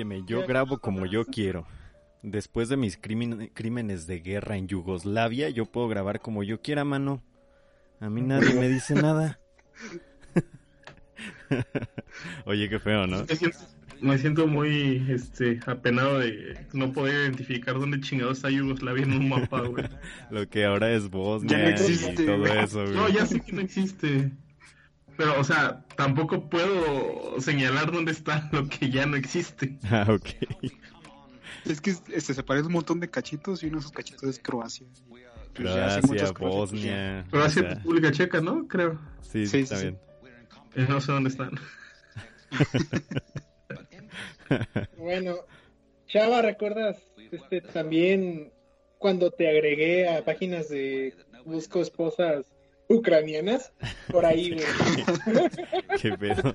Óyeme, yo grabo como yo quiero. Después de mis crímenes de guerra en Yugoslavia, yo puedo grabar como yo quiera, mano. A mí nadie me dice nada. Oye, qué feo, ¿no? Me siento, me siento muy este, apenado de no poder identificar dónde chingados está Yugoslavia en un mapa, güey. Lo que ahora es Bosnia Ya no y existe, todo güey. eso, güey. No, ya sé que no existe. Pero, o sea, tampoco puedo señalar dónde está lo que ya no existe. Ah, ok. Es que este, se parece un montón de cachitos y uno de esos cachitos es Croacia. Pues ya hace Croacia, muchas cosas, Bosnia. O sea, República Checa, ¿no? Creo. sí, Sí, está sí, sí. bien. Eh, no sé dónde están. Bueno, Chava, ¿recuerdas este también cuando te agregué a páginas de busco esposas ucranianas? Por ahí, güey. Qué pedo.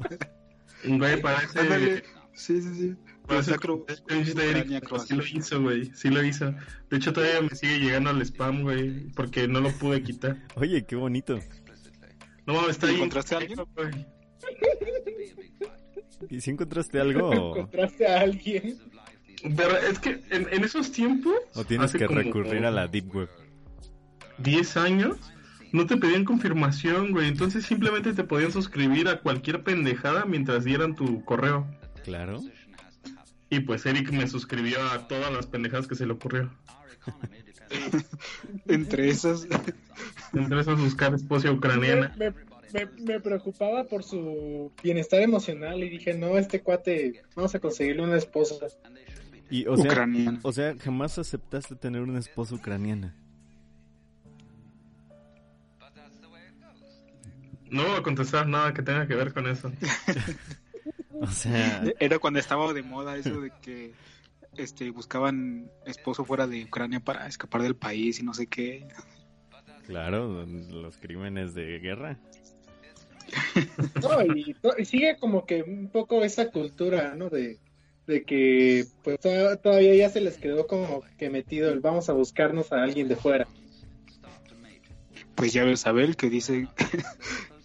Güey, parece... Ándale. Sí, sí, sí. Pues, pero Croacia. Sí lo hizo, güey. Sí lo hizo. De hecho, todavía me sigue llegando al spam, güey. Porque no lo pude quitar. Oye, qué bonito. No mames, está ahí. ¿Encontraste a alguien? güey. ¿Y si encontraste algo o, ¿Encontraste a alguien? Pero es que en, en esos tiempos... o tienes que como recurrir a la Deep Web? 10 años, no te pedían confirmación, güey. Entonces simplemente te podían suscribir a cualquier pendejada mientras dieran tu correo. Claro. Y pues Eric me suscribió a todas las pendejadas que se le ocurrió. Entre esas, Entre esas buscar esposa ucraniana. Me, me- me preocupaba por su bienestar emocional y dije, no, este cuate, vamos a conseguirle una esposa. Y, o sea, ucraniana. o sea, jamás aceptaste tener una esposa ucraniana. No voy a contestar nada que tenga que ver con eso. O sea, Era cuando estaba de moda eso de que este buscaban esposo fuera de Ucrania para escapar del país y no sé qué. claro, los crímenes de guerra. No, y, sigue como que un poco esa cultura, ¿no? De, de que pues to- todavía ya se les quedó como que metido el vamos a buscarnos a alguien de fuera. Pues ya ves Abel que dice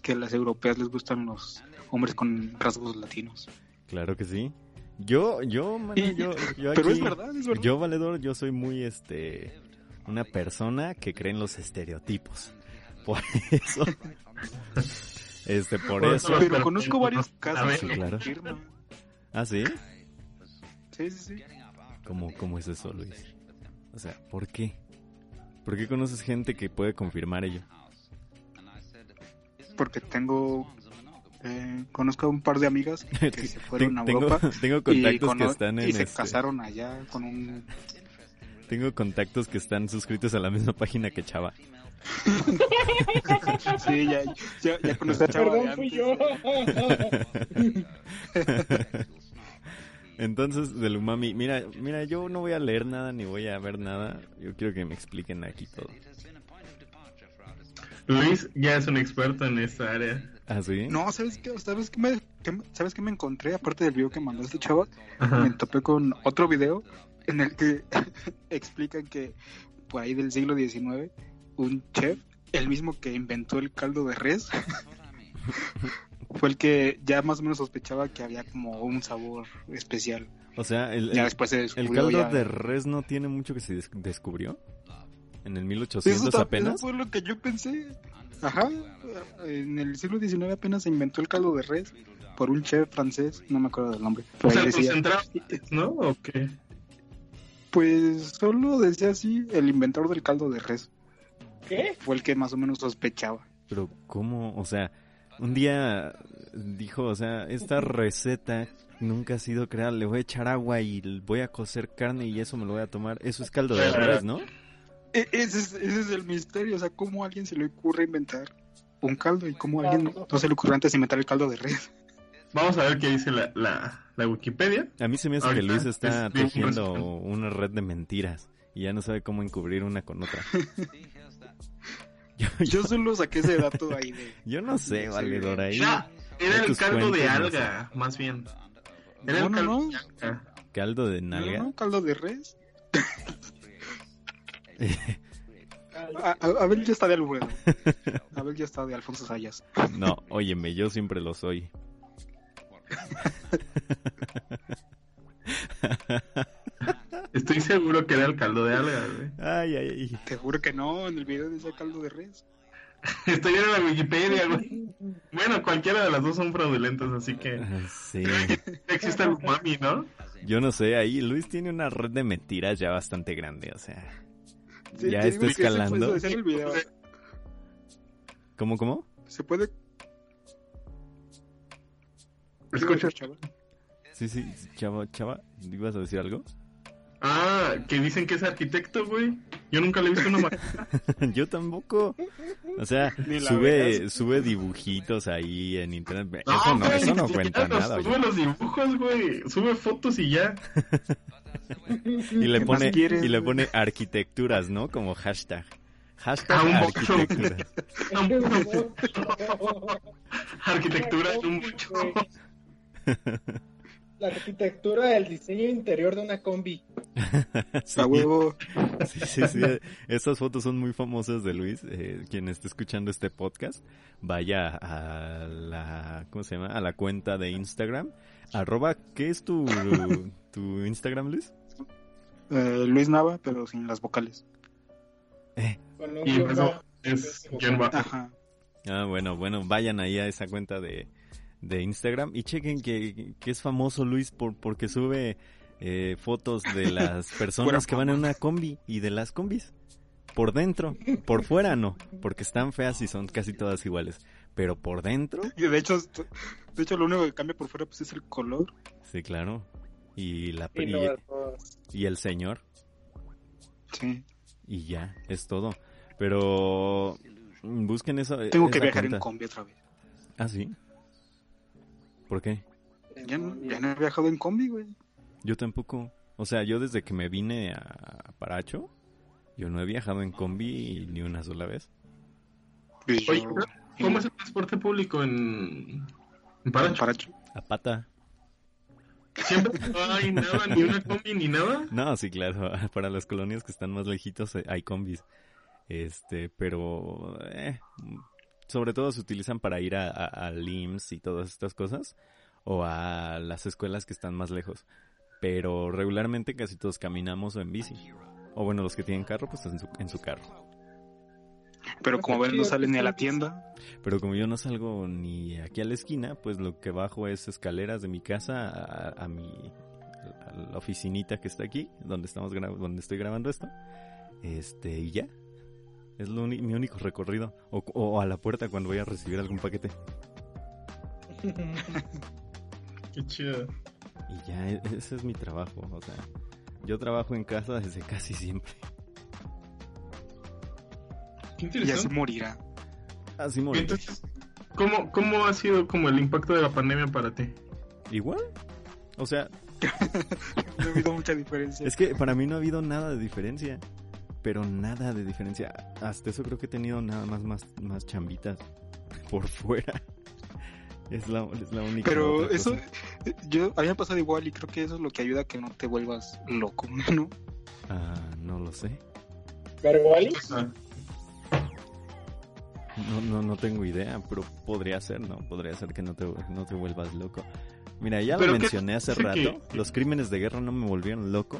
que a las europeas les gustan los hombres con rasgos latinos. Claro que sí. Yo, yo, mano, yo, yo Pero aquí- es verdad, es verdad. Yo, valedor, yo soy muy, este, una persona que cree en los estereotipos. Por eso, este, por eso. Pero conozco varios casos Sí, claro. Ah, ¿sí? Sí, sí, sí. ¿Cómo, ¿Cómo es eso, Luis? O sea, ¿por qué? ¿Por qué conoces gente que puede confirmar ello? Porque tengo eh, conozco a un par de amigas que se fueron a tengo, Europa tengo y, contactos cono- que están en y se este- casaron allá con un Tengo contactos que están suscritos a la misma página que Chava. sí ya ya, ya conocí a Chava de Perdón, fui yo. Entonces, del umami, mira, mira, yo no voy a leer nada ni voy a ver nada. Yo quiero que me expliquen aquí todo. Luis ya es un experto en esta área. ¿Ah, sí? no sabes qué sabes qué me, qué sabes qué me encontré aparte del video que mandó este chava me topé con otro video en el que explican que por ahí del siglo XIX un chef el mismo que inventó el caldo de res fue el que ya más o menos sospechaba que había como un sabor especial O sea, el, ya el- después se el caldo ya- de res no tiene mucho que se des- descubrió. En el Eso 1800 tam- apenas. Eso fue lo que yo pensé. Ajá. En el siglo XIX apenas se inventó el caldo de res por un chef francés, no me acuerdo del nombre. O sea, concentrado, ¿no? ¿O qué? pues solo decía así, el inventor del caldo de res ¿Qué? fue el que más o menos sospechaba. Pero ¿cómo? O sea, un día dijo, o sea, esta receta nunca ha sido creada, le voy a echar agua y voy a cocer carne y eso me lo voy a tomar. Eso es caldo de res, ¿no? E- ese, es, ese es el misterio, o sea, cómo a alguien se le ocurre inventar un caldo y cómo a alguien no se le ocurrió antes inventar el caldo de res. Vamos a ver qué dice la, la, la Wikipedia. A mí se me hace que Luis está es tejiendo una red de mentiras y ya no sabe cómo encubrir una con otra. Yo, yo, Yo solo saqué ese dato ahí de... yo no sé, valedor, ahí. Ya, era el caldo de no alga, más bien. Era No, el no, caldo no. de alga. Caldo de No, nalga. no, caldo de res. A, a- Abel ya está de Alfredo. Abel ya está de Alfonso Sayas. No, óyeme, yo siempre lo soy. Estoy seguro que era el caldo de algas, güey. Ay, ay, ay. Te juro que no, en el video dice caldo de res. Estoy en la Wikipedia, güey. Bueno, cualquiera de las dos son fraudulentas, así que Ah, Sí. existe el umami, ¿no? Yo no sé, ahí Luis tiene una red de mentiras ya bastante grande, o sea. Sí, Ya está escalando. puede el video. ¿Cómo, cómo? Se puede. Escucha. chaval. Sí, sí, chava, chava, ¿ibas a decir algo? Ah, que dicen que es arquitecto, güey. Yo nunca le he visto una ma- Yo tampoco. O sea, sube, sube dibujitos ahí en internet. No, Eso no, güey, eso no cuenta siquiera nada. Sube oye. los dibujos, güey. Sube fotos y ya. Y le ¿Qué pone, quieres, y le pone arquitecturas, ¿no? Como hashtag. Hashtag Ah, un. Arquitectura en un mucho. La arquitectura del diseño interior de una combi. Sí, A huevo. sí, sí, sí. Estas fotos son muy famosas de Luis. Eh, quien esté escuchando este podcast, vaya a la, ¿cómo se llama? A la cuenta de Instagram. Arroba, ¿qué es tu, tu Instagram, Luis? Eh, Luis Nava, pero sin las vocales. Con un Y bajo. es. Ajá. Ah, bueno, bueno, vayan ahí a esa cuenta de, de Instagram y chequen que, que es famoso Luis por, porque sube eh, fotos de las personas que van en una combi y de las combis. Por dentro, por fuera no, porque están feas y son casi todas iguales. Pero por dentro, Y de hecho, de hecho, lo único que cambia por fuera pues, es el color. sí, claro. Y, la, Y y, no, todos. y el señor, Sí. y ya, es todo. Pero busquen eso. Tengo que viajar en combi otra vez. Ah, sí. ¿Por qué? Ya no, ya no he viajado en combi, güey. Yo tampoco. O sea, yo desde que me vine a a Paracho, yo no he viajado en combi ni una sola vez. Oye, ¿cómo es el transporte público en, en Paracho? Paracho. A pata. Siempre no hay nada, ni una combi, ni nada. No, sí, claro. Para las colonias que están más lejitos eh, hay combis. Este, pero eh, sobre todo se utilizan para ir a, a, al IMSS y todas estas cosas. O a las escuelas que están más lejos. Pero regularmente casi todos caminamos o en bici. O bueno, los que tienen carro, pues en su, en su carro. Pero como ven, no salen ni a la tienda. Pero como yo no salgo ni aquí a la esquina, pues lo que bajo es escaleras de mi casa a, a mi a la oficinita que está aquí, donde estamos gra- donde estoy grabando esto. Este, y ya. Es lo mi único recorrido o, o a la puerta cuando voy a recibir algún paquete. Qué chido. Y ya e- ese es mi trabajo, o sea, yo trabajo en casa desde casi siempre. Qué Y así interesante. morirá. Así morí. Entonces, ¿cómo, ¿cómo ha sido como el impacto de la pandemia para ti? Igual. O sea, No ha habido mucha diferencia. Es que para mí no ha habido nada de diferencia. Pero nada de diferencia. Hasta eso creo que he tenido nada más más, más chambitas por fuera. Es la, es la única. Pero eso, cosa. yo, a mí me ha pasado igual y creo que eso es lo que ayuda a que no te vuelvas loco, ¿no? Ah, no lo sé. ¿Pero sea, No, no, no tengo idea, pero podría ser, ¿no? Podría ser que no te, no te vuelvas loco. Mira, ya lo ¿Pero qué mencioné hace rato. que- Los crímenes de guerra no me volvieron loco.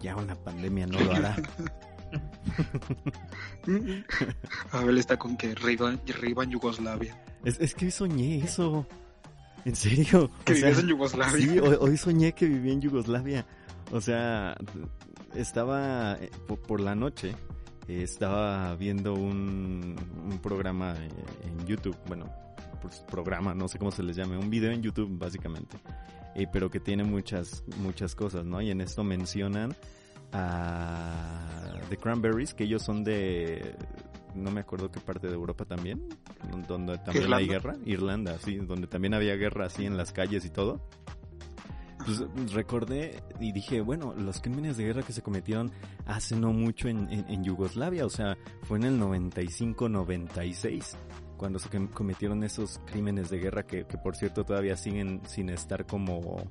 Ya una pandemia no lo hará. Abel está con que Riva, Riva en Yugoslavia. es, es que hoy soñé eso. En serio. Que O sea, vivías en Yugoslavia. Sí, hoy, hoy soñé que vivía en Yugoslavia. O sea, estaba eh, po- por, la noche, eh, estaba viendo un, un programa eh, en YouTube, bueno, pues programa, no sé cómo se les llame, un video en YouTube básicamente, eh, pero que tiene muchas, muchas cosas, ¿no? Y en esto mencionan a The Cranberries, que ellos son de, no me acuerdo qué parte de Europa también, donde también hay ¿Irlanda? guerra, Irlanda, sí, donde también había guerra así en las calles y todo. Pues recordé y dije, bueno, los crímenes de guerra que se cometieron hace no mucho en, en- en Yugoslavia, o sea, fue en el 95-96 cuando se com- cometieron esos crímenes de guerra que, que por cierto todavía siguen sin estar como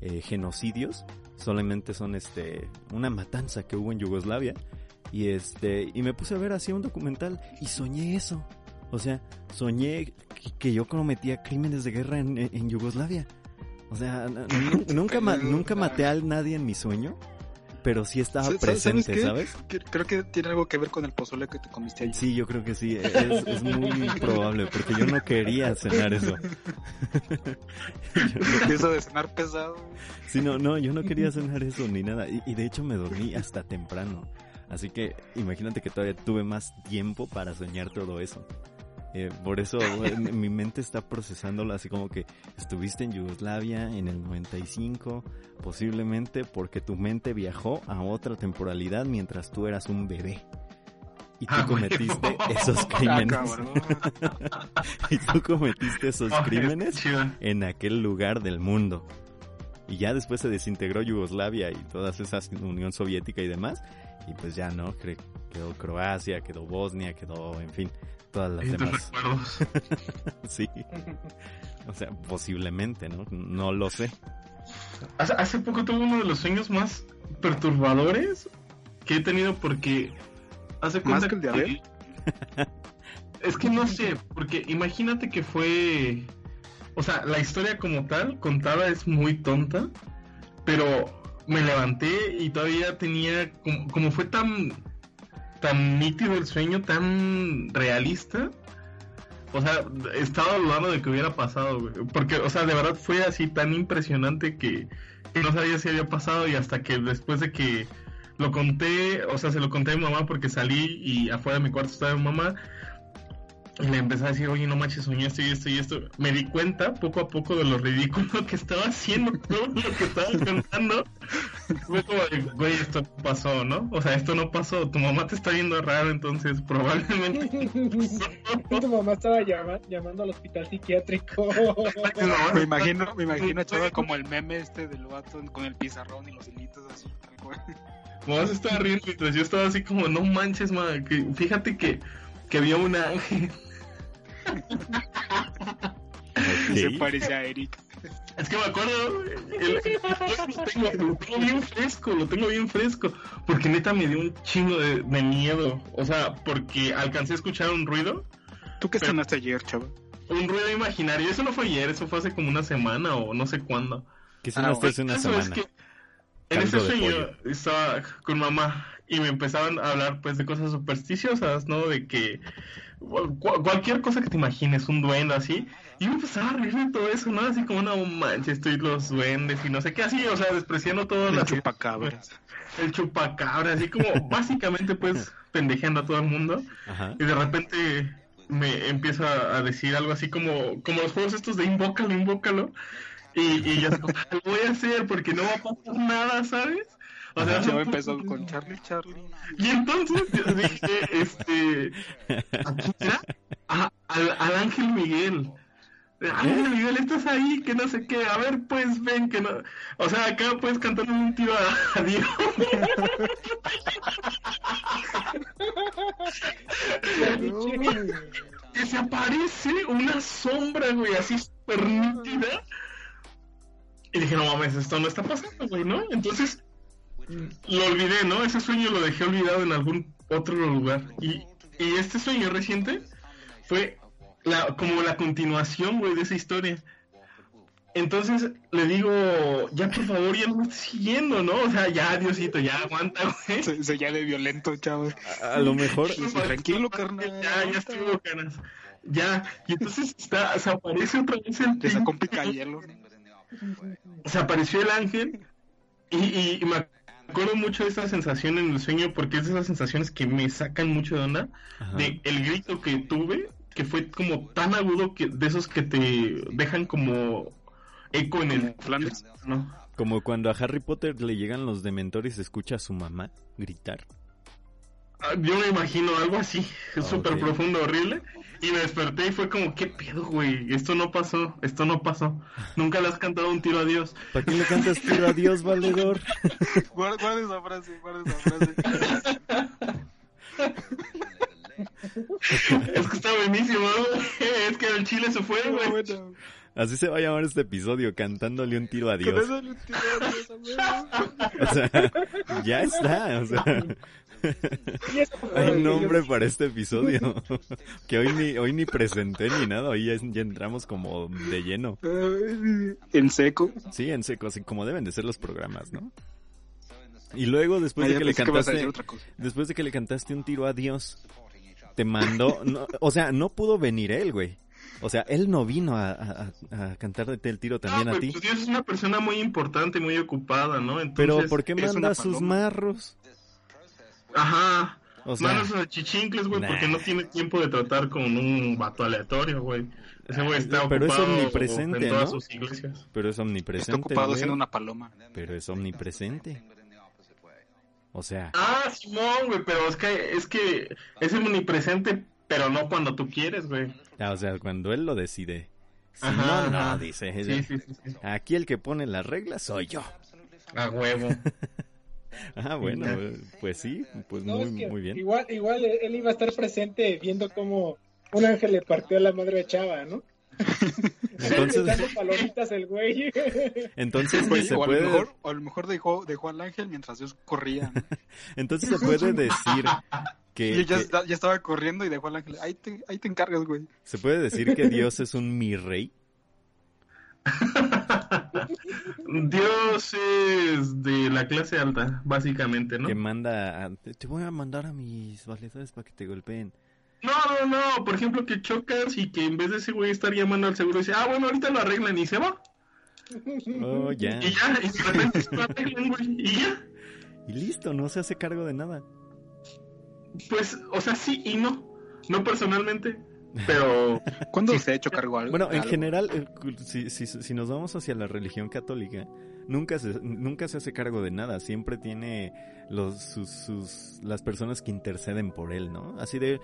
eh, genocidios, solamente son este una matanza que hubo en Yugoslavia. Y este y me puse a ver así un documental y soñé eso, o sea, soñé que, yo cometía crímenes de guerra en, Yugoslavia. O sea, nunca, ma- nunca maté a nadie en mi sueño, pero sí estaba ¿Sabes presente? ¿sabes? Creo que tiene algo que ver con el pozole que te comiste ayer. Sí, yo creo que sí, es, es muy probable, porque yo no quería cenar eso. Empieza de cenar pesado. Sí, no, no, yo no quería cenar eso ni nada. Y, y de hecho me dormí hasta temprano. Así que imagínate que todavía tuve más tiempo para soñar todo eso. Eh, por eso mi mente está procesándolo así como que estuviste en Yugoslavia en el 95, posiblemente porque tu mente viajó a otra temporalidad mientras tú eras un bebé. Y tú Ah, cometiste esos Ah, crímenes. y tú cometiste esos crímenes en aquel lugar del mundo. Y ya después se desintegró Yugoslavia y todas esas Unión Soviética y demás. Y pues ya no, quedó Croacia, quedó Bosnia, quedó, en fin, todas las demás. recuerdos. Sí, o sea, posiblemente, ¿no? No lo sé. Hace, hace poco tuve uno de los sueños más perturbadores que he tenido porque hace ¿Más cuenta que el de Abel? Es que no sé, porque imagínate que fue... O sea, la historia como tal, contada, es muy tonta, pero me levanté y todavía tenía... Como, como fue tan... tan nítido el sueño, tan realista. O sea, estaba dudando de que hubiera pasado, güey. Porque, o sea, de verdad fue así tan impresionante que, que no sabía si había pasado y hasta que después de que lo conté, o sea, se lo conté a mi mamá porque salí y afuera de mi cuarto estaba mi mamá y le empecé a decir, oye, no manches, soñé esto y esto y esto. Me di cuenta poco a poco de lo ridículo que estaba haciendo todo lo que estaba contando. Fue como güey, esto no pasó, ¿no? O sea, esto no pasó. Tu mamá te está viendo raro, entonces probablemente... tu mamá estaba llama- llamando al hospital psiquiátrico. Me imagino, me imagino a Chava como el meme este del vato con el pizarrón y los hilitos así. tal cual. Mamá se estaba riendo mientras yo estaba así como, no manches, ma, que fíjate que, que había un ángel. Y Se parece a Eric. Es que me acuerdo, el- el- lo, tengo, lo tengo bien fresco, lo tengo bien fresco, porque neta me dio un chingo de, de miedo, o sea, porque alcancé a escuchar un ruido, ¿Tú qué cenaste ayer, Chava? un ruido imaginario, eso no fue ayer, eso fue hace como una semana o no sé cuándo. Que cenaste hace una Eso es semana. que en ese sueño pollo. estaba con mamá y me empezaban a hablar pues de cosas supersticiosas, ¿no? De que cu- cualquier cosa que te imagines, un duende así, y me empezaba a reír de todo eso, ¿no? Así como, no manches, estoy los duendes y no sé qué, así, o sea, despreciando todo El la chupacabras. el chupacabra, así como básicamente pues pendejeando a todo el mundo. Ajá. Y de repente me empieza a decir algo así como, como los juegos estos de invócalo, invócalo. Y, y como, lo voy a hacer porque no va a pasar nada, ¿sabes? O sea, empezó con Charlie, Charlie. y entonces yo dije, este, ¿a quién era? A- al, al Ángel Miguel. Ángel Miguel, estás ahí, que no sé qué. A ver, pues ven, que no. O sea, acá puedes cantar un tiro a, a Dios. que se aparece una sombra, güey, así súper nítida. Y dije, no mames, esto no está pasando, güey, ¿no? Entonces, lo olvidé, ¿no? Ese sueño lo dejé olvidado en algún otro lugar. Y, y este sueño reciente fue la, como la continuación, güey, de esa historia. Entonces le digo, ya por favor, ya no me estés siguiendo, ¿no? O sea, ya, Diosito, ya aguanta, güey. Se, se ya de violento, Chava. A, a lo mejor, Tranquilo, carnal. Ya, ya estuvo, caras. Ya, y entonces está, se aparece otra vez el Te sacó picayelo. se apareció el ángel y, y- y me acuerdo mucho de esa sensación en el sueño porque es de esas sensaciones que me sacan mucho de onda Ajá. de el grito que tuve que fue como tan agudo que de esos que te dejan como eco en el Flanders. ¿no? como cuando a Harry Potter le llegan los dementores, escucha a su mamá gritar. Ah, Yo me imagino algo así, Ah, súper profundo, horrible. Y me desperté y fue como, ¿qué pedo, güey? Esto no pasó, esto no pasó. Nunca le has cantado un tiro a Dios. ¿Para qué le cantas tiro a Dios, valedor? Guarda, guarda esa frase, guarda esa frase. Es que está buenísimo, güey. Es que el chile se fue, güey. bueno, Así se va a llamar este episodio, cantándole un tiro a Dios. eso le tiró a Dios, amigo. O sea, ya está, o sea, Y Hay nombre para este episodio. que hoy ni, hoy ni presenté ni nada, hoy ya, ya entramos como de lleno. En seco. Sí, en seco, así como deben de ser los programas, ¿no? Y luego, después de que le que cantaste, después de que le cantaste un tiro a Dios, te mandó, no, o sea, no pudo venir él, güey. O sea, él no vino a, a, cantarte el tiro también No, a pues, ti. pues, Dios es una persona muy importante, muy ocupada, ¿no? Entonces, Pero ¿por qué manda sus marros? Ajá. O sea, Manos a chichincles, güey, nah. porque no tiene tiempo de tratar con un vato aleatorio, güey. Ese güey está Pero es ocupado omnipresente, en todas ¿no? sus iglesias. pero es Está omnipresente. ocupado güey. siendo una paloma. Pero es omnipresente. O sea, Ah, Simón, güey, pero es que, es que es omnipresente, pero no cuando tú quieres, güey. ah, o sea, cuando él lo decide. Si Ajá, no, no, ajá. dice. Sí, sí, sí, sí. Aquí el que pone las reglas soy yo. A huevo. Ah, bueno, pues sí, pues No, muy, es que muy bien. Igual, igual él iba a estar presente viendo cómo un ángel le partió a la madre a Chava, ¿no? Entonces, Dando palomitas el güey. entonces Oye, se o, a lo puede, mejor, o a lo mejor dejó, dejó al ángel mientras Dios corría. ¿no? entonces se puede decir que, Y ya, que- ya estaba corriendo y dejó al ángel. Ahí te, ahí te encargas, güey. se puede decir que Dios es un mi rey. Dios es de la clase alta, básicamente, ¿no? que manda, a- te voy a mandar a mis valedores para que te golpeen. No, no, no, por ejemplo, que chocas y que en vez de ese güey estar llamando al seguro, dice, ah, bueno, ahorita lo arreglan y se va. Oh, ya. Y ya, y de repente se lo arreglan, güey, y ya. Y listo, no se hace cargo de nada. Pues, o sea, sí y no. No personalmente, pero ¿Cuándo se ha hecho cargo algo? Bueno, en algo? general, eh, si, si, si nos vamos hacia la religión católica, nunca se, nunca se hace cargo de nada. Siempre tiene los, sus, sus, las personas que interceden por él, ¿no? Así de,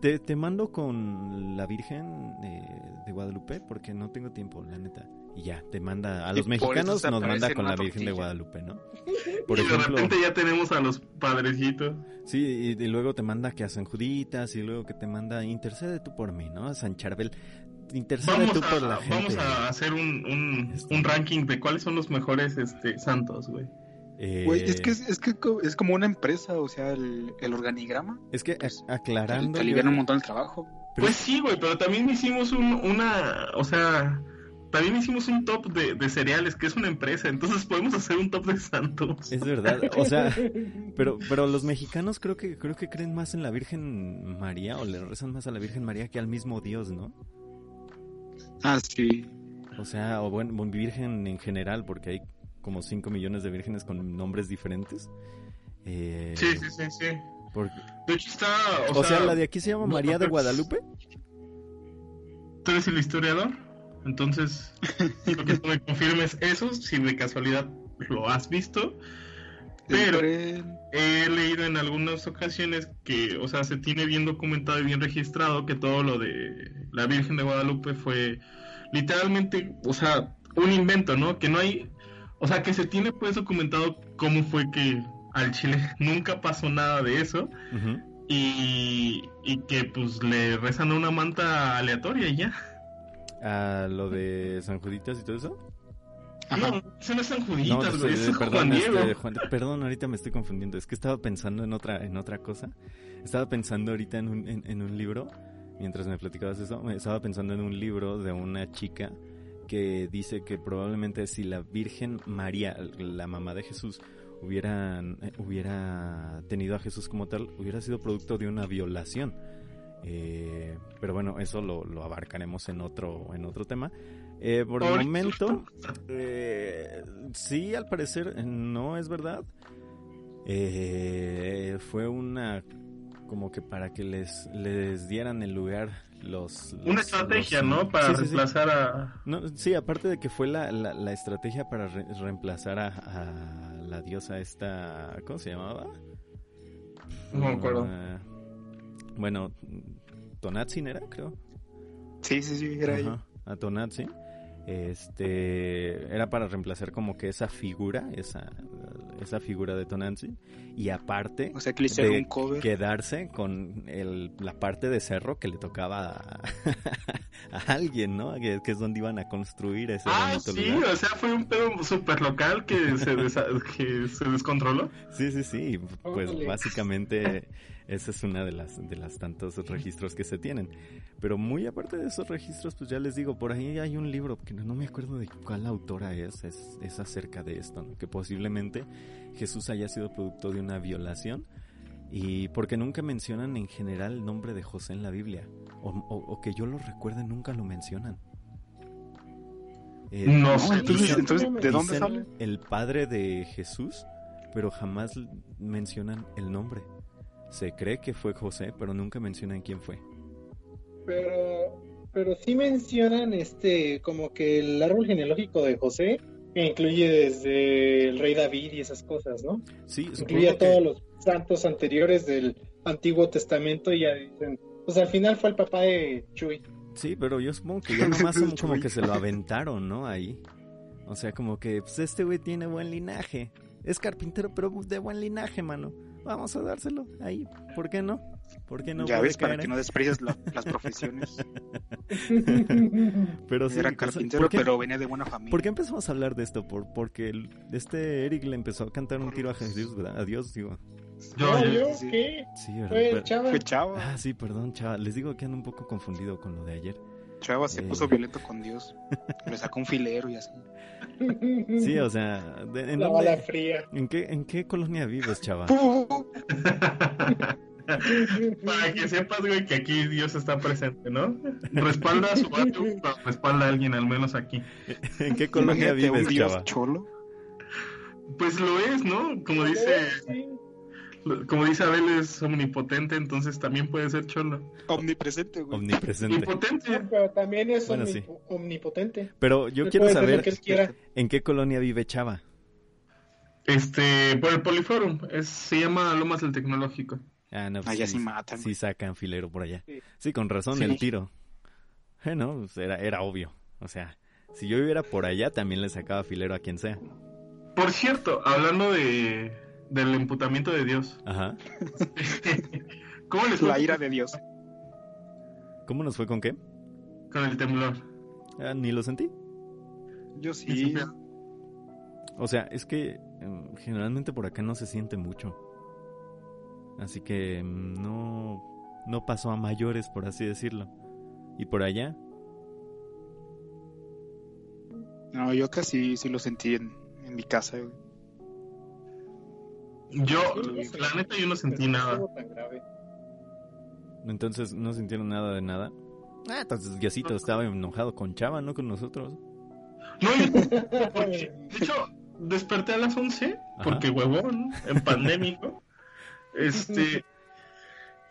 te, te mando con la Virgen de, de Guadalupe porque no tengo tiempo, la neta. Y ya, te manda, a los mexicanos nos manda con la Virgen de. Guadalupe, ¿no? Por y de ejemplo, repente ya tenemos a los padrecitos. sí, y, y luego te manda que a San Juditas y luego que te manda, intercede tú por mí, ¿no? A San Charbel, intercede Vamos tú por la a, gente. vamos a hacer un, un, Este. un ranking de cuáles son los mejores este, santos, güey. Eh, es que, es, es que es como una empresa, o sea, el, el organigrama. Es que Pues, aclarando. Te alivian un montón el trabajo. Pero- Pues sí, güey, pero también hicimos un, una, o sea, también hicimos un top de, de cereales, que es una empresa, entonces podemos hacer un top de santos. Es verdad, o sea, pero pero los mexicanos creo que creo que creen más en la Virgen María o le rezan más a la Virgen María que al mismo Dios, ¿no? Ah, sí. O sea, o bueno, bueno, virgen en general, porque hay como 5 millones de vírgenes con nombres diferentes. Eh, Sí, sí, sí, sí. porque- De hecho está, o, o sea, la de aquí se llama no, María de Guadalupe. tú eres el historiador, entonces quiero que tú me confirmes eso, si de casualidad lo has visto. Pero he leído en algunas ocasiones que, o sea, se tiene bien documentado y bien registrado que todo lo de la Virgen de Guadalupe fue literalmente, o sea, un invento, ¿no? Que no hay, o sea, que se tiene pues documentado cómo fue que al Chile nunca pasó nada de eso y, y que pues le rezan a una manta aleatoria y ya. A lo de San Juditas y todo eso. Ajá. No, eso no es San No, Juditas, güey, eso es perdón, Juan Diego. este, Juan- perdón, ahorita me estoy confundiendo. Es que estaba pensando en otra, en otra cosa. Estaba pensando ahorita en un, en, en un libro. Mientras me platicabas eso, me estaba pensando en un libro de una chica que dice que probablemente si la Virgen María, la mamá de Jesús, hubiera, eh, hubiera tenido a Jesús como tal, hubiera sido producto de una violación. Eh, pero bueno, eso lo, lo abarcaremos en otro, en otro tema. Eh, por el momento, eh, sí, al parecer eh, no es verdad. Eh, fue una como que para que les les dieran el lugar los, Una estrategia, los- ¿no? Para Sí, sí, sí. reemplazar a... No, sí, aparte de que fue la, la, la estrategia para re- reemplazar a, a la diosa esta, ¿cómo se llamaba? No me acuerdo. Ah, bueno, Tonatzin era, creo. Sí, sí, sí, era ella. Ajá, a Tonatzin. Este, era para reemplazar como que esa figura, esa, esa figura de Tonatzin. Y aparte, O sea, que le hicieron de un cover. quedarse con el, la parte de cerro que le tocaba a, a alguien, ¿no? Que, que es donde iban a construir ese Ah, bonito sí, lugar. o sea, fue un pedo super local que se, desa- que se descontroló. Sí, sí, sí. Pues Órale. básicamente esa es una de las de las tantos registros que se tienen. Pero muy aparte de esos registros, pues ya les digo, por ahí hay un libro que no, no me acuerdo de cuál autora es, es, es acerca de esto, ¿no? que posiblemente Jesús haya sido producto de una violación y porque nunca mencionan en general el nombre de José en la Biblia o, o- o que yo lo recuerde nunca lo mencionan. Eh, No No, sé. entonces, dicen- entonces, ¿de dónde dicen sale? el padre de Jesús, pero jamás mencionan el nombre. Se cree que fue José, pero nunca mencionan quién fue. Pero, pero sí mencionan este, como que el árbol genealógico de José, que incluye desde el rey David y esas cosas, ¿no? Sí, Incluye a todos que, los santos anteriores del Antiguo Testamento y ya dicen, pues al final fue el papá de Chuy. sí, pero yo supongo que ya nomás como, como que se lo aventaron, ¿no? Ahí. O sea, como que, pues este güey tiene buen linaje. Es carpintero, pero de buen linaje, mano. Vamos a dárselo ahí. ¿Por qué no? ¿Por qué no ya ves, para que ahí? no desprecias la- las profesiones. Pero sí, Era carpintero, ¿por qué- pero venía de buena familia. ¿Por qué empezamos a hablar de esto? Por, porque el- este Eric le empezó a cantar un tiro a Jesús, ¿verdad? A Dios, digo. Yo, yo- yo, sí. ¿qué? Sí, ¿verdad? Fue chava. Fue Chava. Ah, sí, perdón, chava. Les digo que ando un poco confundido con lo de ayer. Chava se Eh. puso violento con Dios. Le sacó un filero y así. Sí, o sea, de- ¿en, La dónde- bala fría. ¿en qué, ¿en qué colonia vives, chava? Para que sepas, güey, que aquí Dios está presente, ¿no? Respalda a su vato, pero respalda a alguien, al menos aquí. ¿En qué colonia vives, Dios chava? cholo. Pues lo es, ¿no? Como dice, Sí. Como dice Abel, es omnipotente, entonces también puede ser cholo. Omnipresente, güey. Omnipresente. Impotente. Pero también es Bueno, sí. omnipotente. Pero yo quiero saber en qué colonia vive Chava. Este, por el Poliforum, es, se llama Lomas del Tecnológico. Ah, no, Allá sí matan, Sí sacan filero por allá. Sí. Sí, con razón Sí. el tiro. Eh, no, pues era, era obvio. O sea, si yo viviera por allá, también le sacaba filero a quien sea. Por cierto, hablando de del emputamiento de Dios, Ajá. ¿cómo les fue La ira de Dios. ¿Cómo nos fue con qué? con el temblor? Ah, ni lo sentí. Yo sí. O sea, es que em, generalmente por acá no se siente mucho. Así que em, no, no pasó a mayores, por así decirlo. Y por allá, No, yo casi sí lo sentí en, en mi casa, güey. Yo, Sí, la neta, yo no sentí nada. estuvo tan grave. entonces no sintieron nada de nada. Ah, entonces Diosito estaba enojado con Chava, no con nosotros. No, yo- porque, de hecho, desperté a las 11, porque huevón, en pandémico. Este.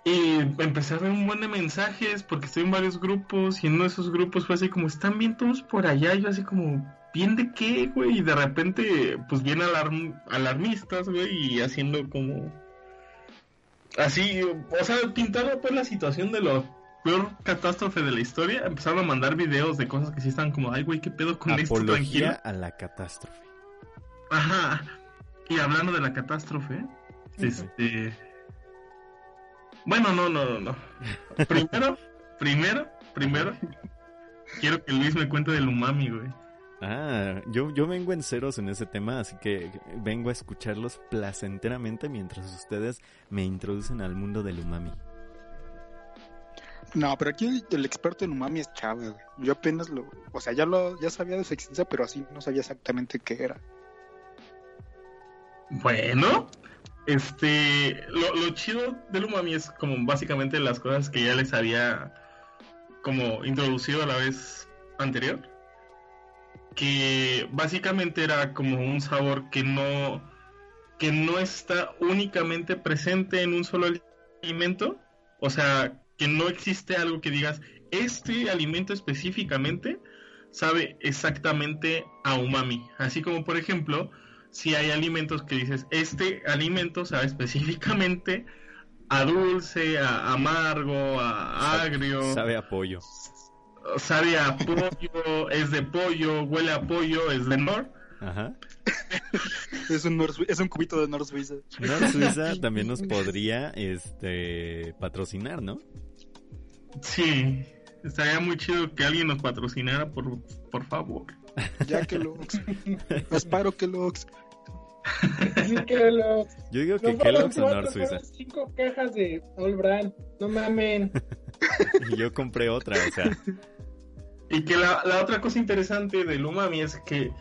Y empecé a ver un buen de mensajes, porque estoy en varios grupos, y en uno de esos grupos fue así como, ¿están bien todos por allá? Y yo así como, ¿bien de qué, güey? Y de repente, pues bien alarm- alarmistas, güey, y haciendo como... Así, o sea, pintaron pues la situación de la peor catástrofe de la historia, empezaron a mandar videos de cosas que sí estaban como, ay, güey, ¿qué pedo con esto? Tranquilo. Apología a la catástrofe. Ajá. Y hablando de la catástrofe, este. Bueno, no, no, no, no. Primero, primero, primero, quiero que Luis me cuente del umami, güey. Ah, yo, yo vengo en ceros en ese tema, así que vengo a escucharlos placenteramente mientras ustedes me introducen al mundo del umami. No, pero aquí el, el experto en umami es Chava. Yo apenas lo... O sea, ya lo ya sabía de su existencia, pero así no sabía exactamente qué era. Bueno, este, lo, lo chido del umami es como básicamente las cosas que ya les había como introducido a la vez anterior. Que básicamente era como un sabor que no, que no está únicamente presente en un solo alimento. O sea, que no existe algo que digas, este alimento específicamente sabe exactamente a umami. Así como por ejemplo, si hay alimentos que dices, este alimento sabe específicamente a dulce, a amargo, a agrio, Sabe a pollo. Sabe a pollo, es de pollo, huele a pollo, es de nor. Ajá. Es un, Nor- es un cubito de Nor Suiza. Nor Suiza también nos podría este patrocinar, ¿no? Sí, Estaría muy chido que alguien nos patrocinara, por, por favor. Ya que lo. Espero que lo. Yo digo que Kellogg's o Nor Suiza. Cinco cajas de All Brand. No mamen. Y yo compré otra, o sea. Y que la, la otra cosa interesante del umami es que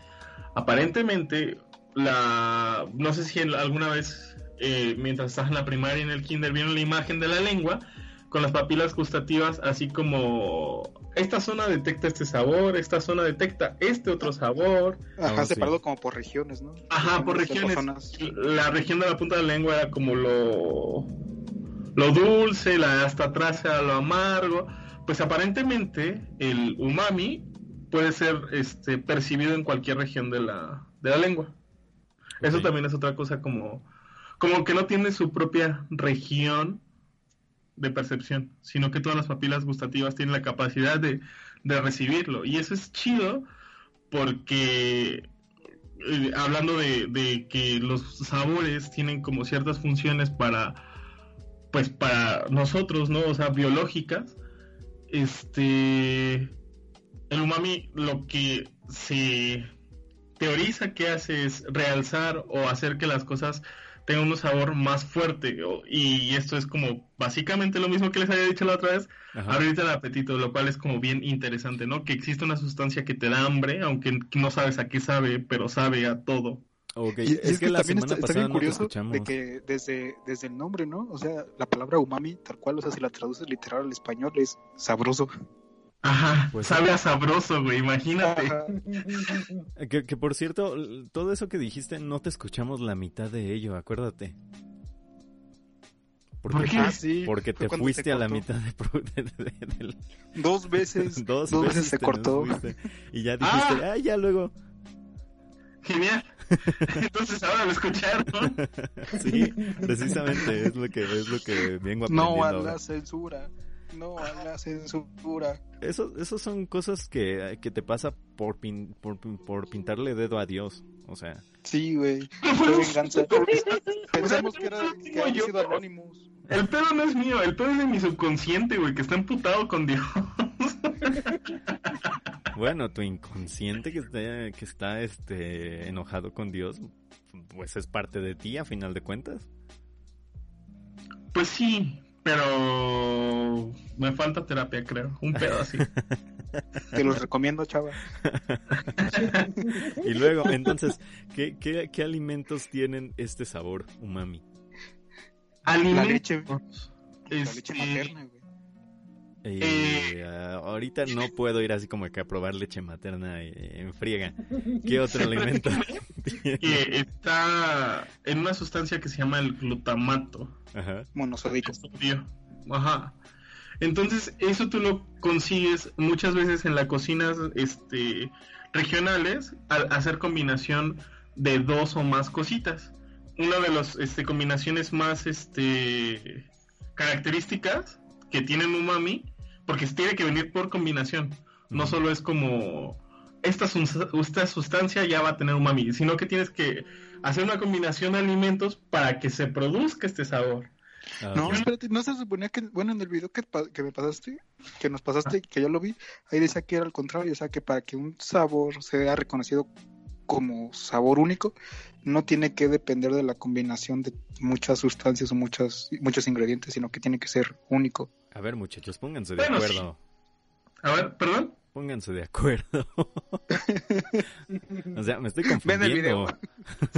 aparentemente la no sé si alguna vez eh, mientras estás en la primaria y en el kinder vieron la imagen de la lengua con las papilas gustativas así como esta zona detecta este sabor, esta zona detecta este otro sabor. Ajá, Oh, sí. separado como por regiones, ¿no? Ajá, por regiones. zonas. La región de la punta de la lengua era como lo lo dulce, la hasta atrás era lo amargo. Pues aparentemente el umami puede ser este percibido en cualquier región de la, de la lengua. Eso también es otra cosa como como que no tiene su propia región de percepción, sino que todas las papilas gustativas tienen la capacidad de, de recibirlo. Y eso es chido porque eh, hablando de, de que los sabores tienen como ciertas funciones para pues para nosotros, ¿no? O sea, biológicas. Este el umami lo que se teoriza que hace es realzar o hacer que las cosas tengan un sabor más fuerte y esto es como básicamente lo mismo que les había dicho la otra vez Ajá. abrirte el apetito, lo cual es como bien interesante, ¿no? Que existe una sustancia que te da hambre, aunque no sabes a qué sabe, pero sabe a todo. Ok, Y, y es, que, la también semana está, está pasada bien no te curioso escuchamos. de que desde, desde el nombre, ¿no? O sea, la palabra umami, tal cual, o sea, si la traduces literal al español, es sabroso. Ajá, Pues sabe a sabroso, güey, imagínate. Que, que por cierto, todo eso que dijiste, no te escuchamos la mitad de ello, acuérdate. Porque, ¿Por qué? Ah, sí, porque te fuiste a la mitad de, Dos veces, dos, dos veces se cortó. fuiste. Y ya dijiste, Ah. ah, ya luego. Genial. Entonces ahora lo escucharon. Sí, precisamente es lo que es lo que vengo aprendiendo. No a ahora. la censura, no a la censura. Eso, eso son cosas que, que te pasa por, pin- por, por pintarle dedo a Dios. O sea, Sí, güey, fue venganza. Pensamos que era que había yo. sido Anonymous. El pedo no es mío, el pedo es de mi subconsciente, güey, que está emputado con Dios. bueno, tu inconsciente que está, que está este, enojado con Dios, pues es parte de ti a final de cuentas. Pues sí, pero me falta terapia, creo. Un pedo así. Te los recomiendo, chava. Y luego, entonces, ¿qué, qué, qué alimentos tienen este sabor umami? La leche, la Este, leche materna, güey. Eh, Eh. ah, ahorita no puedo ir así como que a probar leche materna eh, en friega. ¿Qué otro alimento? que está en una sustancia que se llama el glutamato. Ajá. Monosódico. Ajá. Entonces, eso tú lo consigues muchas veces en las cocinas este, regionales al hacer combinación de dos o más cositas. Una de las este, combinaciones más este, características que tienen umami, porque tiene que venir por combinación. No solo es como esta, esta sustancia ya va a tener umami, sino que tienes que hacer una combinación de alimentos para que se produzca este sabor. Ah, No, espérate, no se suponía que, bueno, en el video que, que me pasaste, que nos pasaste, que yo lo vi, ahí decía que era al contrario, o sea, que para que un sabor sea reconocido como sabor único, no tiene que depender de la combinación de muchas sustancias o muchas, muchos ingredientes, sino que tiene que ser único. A ver, muchachos, pónganse de Bueno, acuerdo. A ver, perdón. Pónganse de acuerdo. o sea, me estoy Ven el confundiendo. video.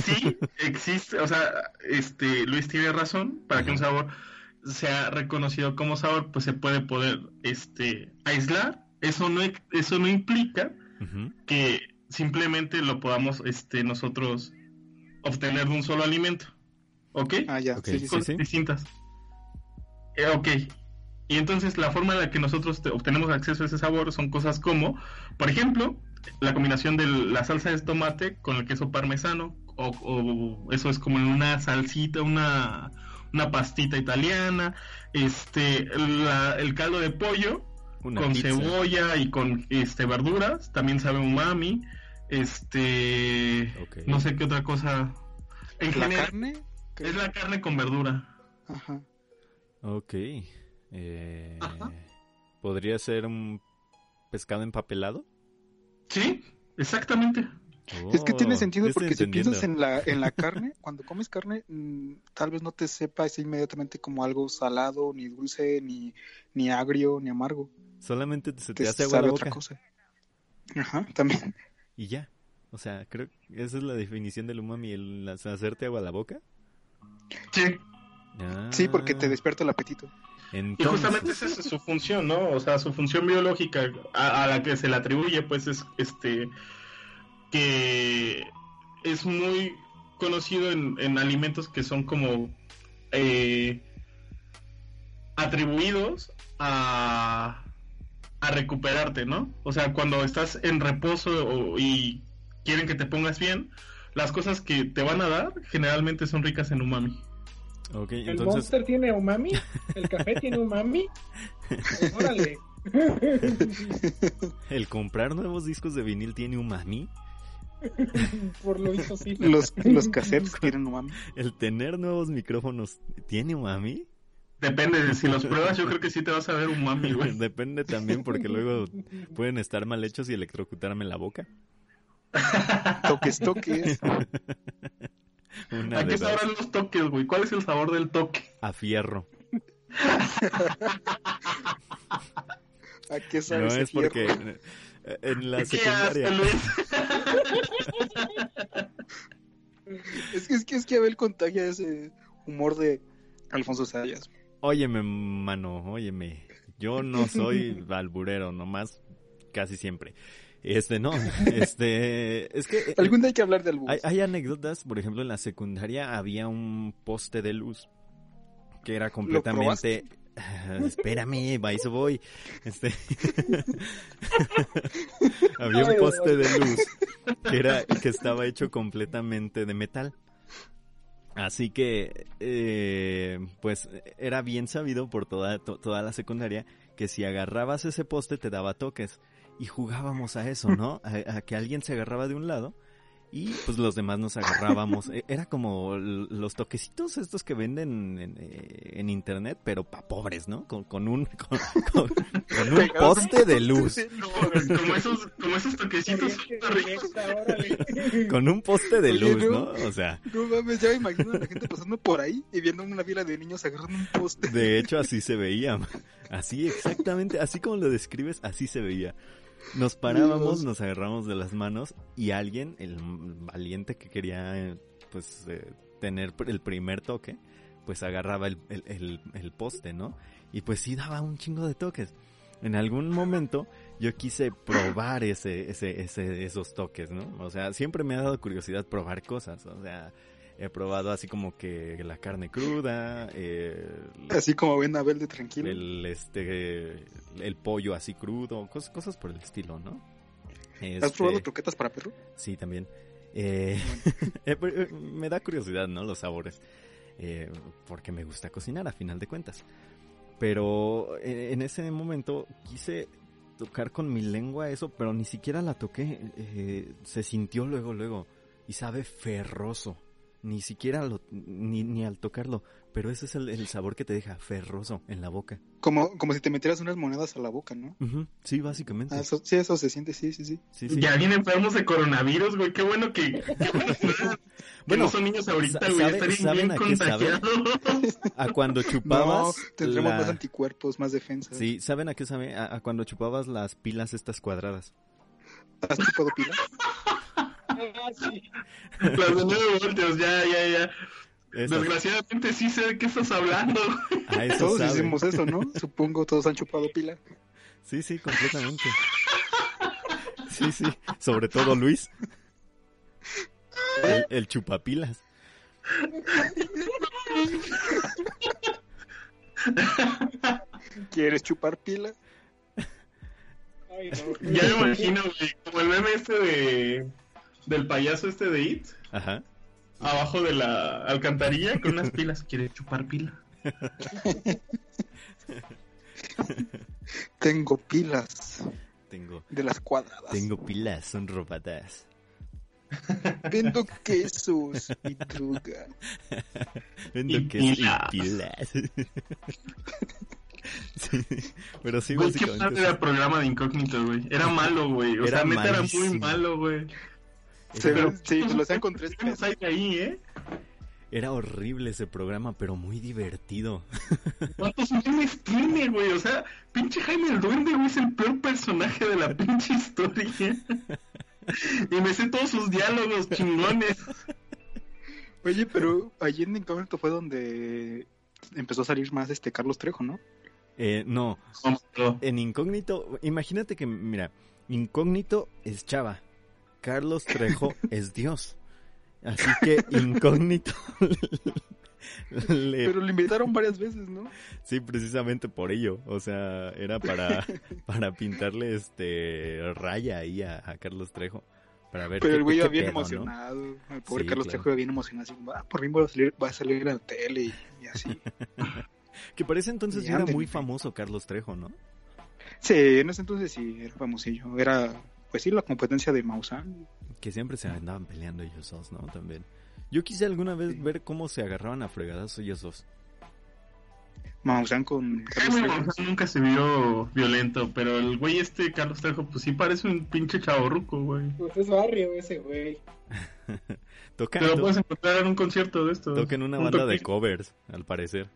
Sí, existe, o sea, este Luis tiene razón, para que un sabor sea reconocido como sabor, pues se puede poder este aislar. Eso no eso no implica que simplemente lo podamos este nosotros obtener de un solo alimento. ¿Ok? Ah, ya, Ok, sí, sí, sí. cosas sí. distintas. Eh, ok. Y entonces la forma en la que nosotros te- obtenemos acceso a ese sabor son cosas como, por ejemplo, la combinación de la salsa de tomate con el queso parmesano, o, o eso es como en una salsita, una, una pastita italiana, este, la- el caldo de pollo Una con pizza. cebolla y con este verduras, también sabe umami, este, no sé qué otra cosa. En La general, carne, es la carne con verdura. ajá. Ok. Eh, Ajá. ¿Podría ser un pescado empapelado? Sí, exactamente. Es que tiene Oh, sentido porque si piensas en la, en la carne, cuando comes carne, mm, tal vez no te sepa así inmediatamente como algo salado, ni dulce, ni, ni agrio, ni amargo. Solamente se te Te hace agua sabe la otra cosa. Ajá, también. Y ya. O sea, creo que esa es la definición del umami, el hacerte agua a la boca. Sí. Sí, porque te Ah, despierta el apetito. Y justamente esa es su función, ¿no? O sea, su función biológica a, a la que se le atribuye, pues es este que es muy conocido en, en alimentos que son como eh, atribuidos a, a recuperarte, ¿no? O sea, cuando estás en reposo o- y quieren que te pongas bien, las cosas que te van a dar generalmente son ricas en umami. Ok, ¿El entonces, Monster tiene umami? ¿El café tiene umami? Pues, órale. ¿el comprar nuevos discos de vinil tiene umami? Por lo visto sí. Los, los cassettes tienen umami. ¿El tener nuevos micrófonos tiene umami? Depende, de si los pruebas yo creo que sí te vas a ver umami, güey. Depende también porque luego pueden estar mal hechos y electrocutarme la boca. Toques, toques. Una ¿A qué sabrán los toques, güey? ¿Cuál es el sabor del toque? A fierro. ¿A qué sabe No es porque fierro? en la ¿Qué asco, secundaria? Es que, es que, es que Abel contagia ese humor de Alfonso Sayas. Óyeme, mano, óyeme. Yo no soy alburero, nomás casi siempre. Este, no, este, es que eh, Algún día hay que hablar de hay, hay anécdotas, por ejemplo, en la secundaria había un poste de luz que era completamente... Espérame, a eso voy. Este... había un poste de luz que era que estaba hecho completamente de metal. Así que, eh, pues, era bien sabido por toda, to- toda la secundaria que si agarrabas ese poste te daba toques. Y jugábamos a eso, ¿no? A, a que alguien se agarraba de un lado y pues los demás nos agarrábamos. E- Era como los toquecitos estos que venden en, eh, en internet, pero para pobres, ¿no? Con, con un, con, con- con un poste de luz. No, como esos, como esos toquecitos. Con un poste de luz, ¿no? ¿no? O sea, No mames, ya me imagino a la gente pasando por ahí y viendo una fila de niños agarrando un poste. De hecho, así se veía. Así, exactamente, así como lo describes, así se veía. Nos parábamos, nos agarramos de las manos y alguien, el valiente que quería, pues, eh, tener el primer toque, pues agarraba el, el, el- el poste, ¿no? Y pues sí daba un chingo de toques. En algún momento yo quise probar ese, ese, ese, esos toques, ¿no? O sea, siempre me ha dado curiosidad probar cosas. O sea, he probado así como que la carne cruda, eh, Así como ven Abel de tranquilo. el este el pollo así crudo, cosas, cosas por el estilo, ¿no? ¿Has Este, probado croquetas para perro? Sí, también. Eh, eh, me da curiosidad, ¿no? Los sabores. Eh, porque me gusta cocinar, a final de cuentas. Pero en ese momento quise tocar con mi lengua eso, pero ni siquiera la toqué. Eh, se sintió luego, luego. Y sabe ferroso. Ni siquiera lo, ni, ni al tocarlo. Pero ese es el, el sabor que te deja ferroso en la boca. Como, como si te metieras unas monedas a la boca, ¿no? Sí, básicamente. Ah, eso, sí, eso se siente, sí, sí, sí. Sí, sí. Ya bien enfermos de coronavirus, güey. Qué bueno que, qué bueno que, Bueno, bueno, no son niños ahorita, güey. Estarían ¿saben bien a qué sabe? contagiados. A cuando No, chupabas. tendremos la- más anticuerpos, más defensa. Sí, ¿saben a qué sabe? A, a cuando chupabas las pilas estas cuadradas. ¿Has chupado pila? Ah, sí. Las de nueve voltios, ya, ya, ya. Esas. Desgraciadamente sí sé de qué estás hablando. A eso Todos sabe. hicimos eso, ¿no? Supongo todos han chupado pila. Sí, sí, completamente. Sí, sí. Sobre todo Luis. El, el chupapilas. ¿Quieres chupar pila? Ay, no. Ya me imagino, güey, como el meme este de del payaso este de It, Ajá. abajo de la alcantarilla con unas pilas. ¿Quiere chupar pila? Tengo pilas Tengo, de las cuadradas. tengo pilas, son robadas. Vendo quesos y droga. Vendo Y queso y pilas. pilas. Sí, pero sí, Güey, qué básicamente. padre era el programa de incógnito, güey. Era malo, güey. O Era sea, neta era muy malo, güey. Se ve- sí, pues lo hacían con tres ¿Qué pesos. hay ahí, eh? Era horrible ese programa, pero muy divertido. ¿Cuántos memes tiene, güey? O sea, pinche Jaime el Duende, güey, es el peor personaje de la pinche historia. y me sé todos sus diálogos chingones. Oye, pero allí en Incógnito fue donde empezó a salir más este Carlos Trejo, ¿no? Eh, no, en Incógnito, imagínate que, mira, Incógnito es Chava, Carlos Trejo es Dios. Así que Incógnito le- Pero lo invitaron varias veces, ¿no? sí, precisamente por ello, o sea, era para para pintarle este raya ahí a, a Carlos Trejo para ver Pero qué- el güey iba bien pedo, ¿no? emocionado. El pobre Sí, Carlos claro. Trejo iba bien emocionado. Así, como, ah, por fin voy a salir, va a salir en la tele y, y así. Que parece entonces ya era muy famoso Carlos Trejo, ¿no? sí, en ese entonces sí, era famosillo. Era, pues sí, la competencia de Maussan. Que siempre se andaban peleando ellos dos, ¿no? También. Yo quise alguna vez Sí. ver cómo se agarraban a fregadas ellos dos. Maussan con Carlos Jaime Trejo. Maussan nunca se vio violento, pero el güey este, Carlos Trejo, pues sí parece un pinche chavorruco, güey. Pues es barrio ese güey. Tocan, Te lo puedes encontrar en un concierto de estos. tocan una Un banda de covers, al parecer.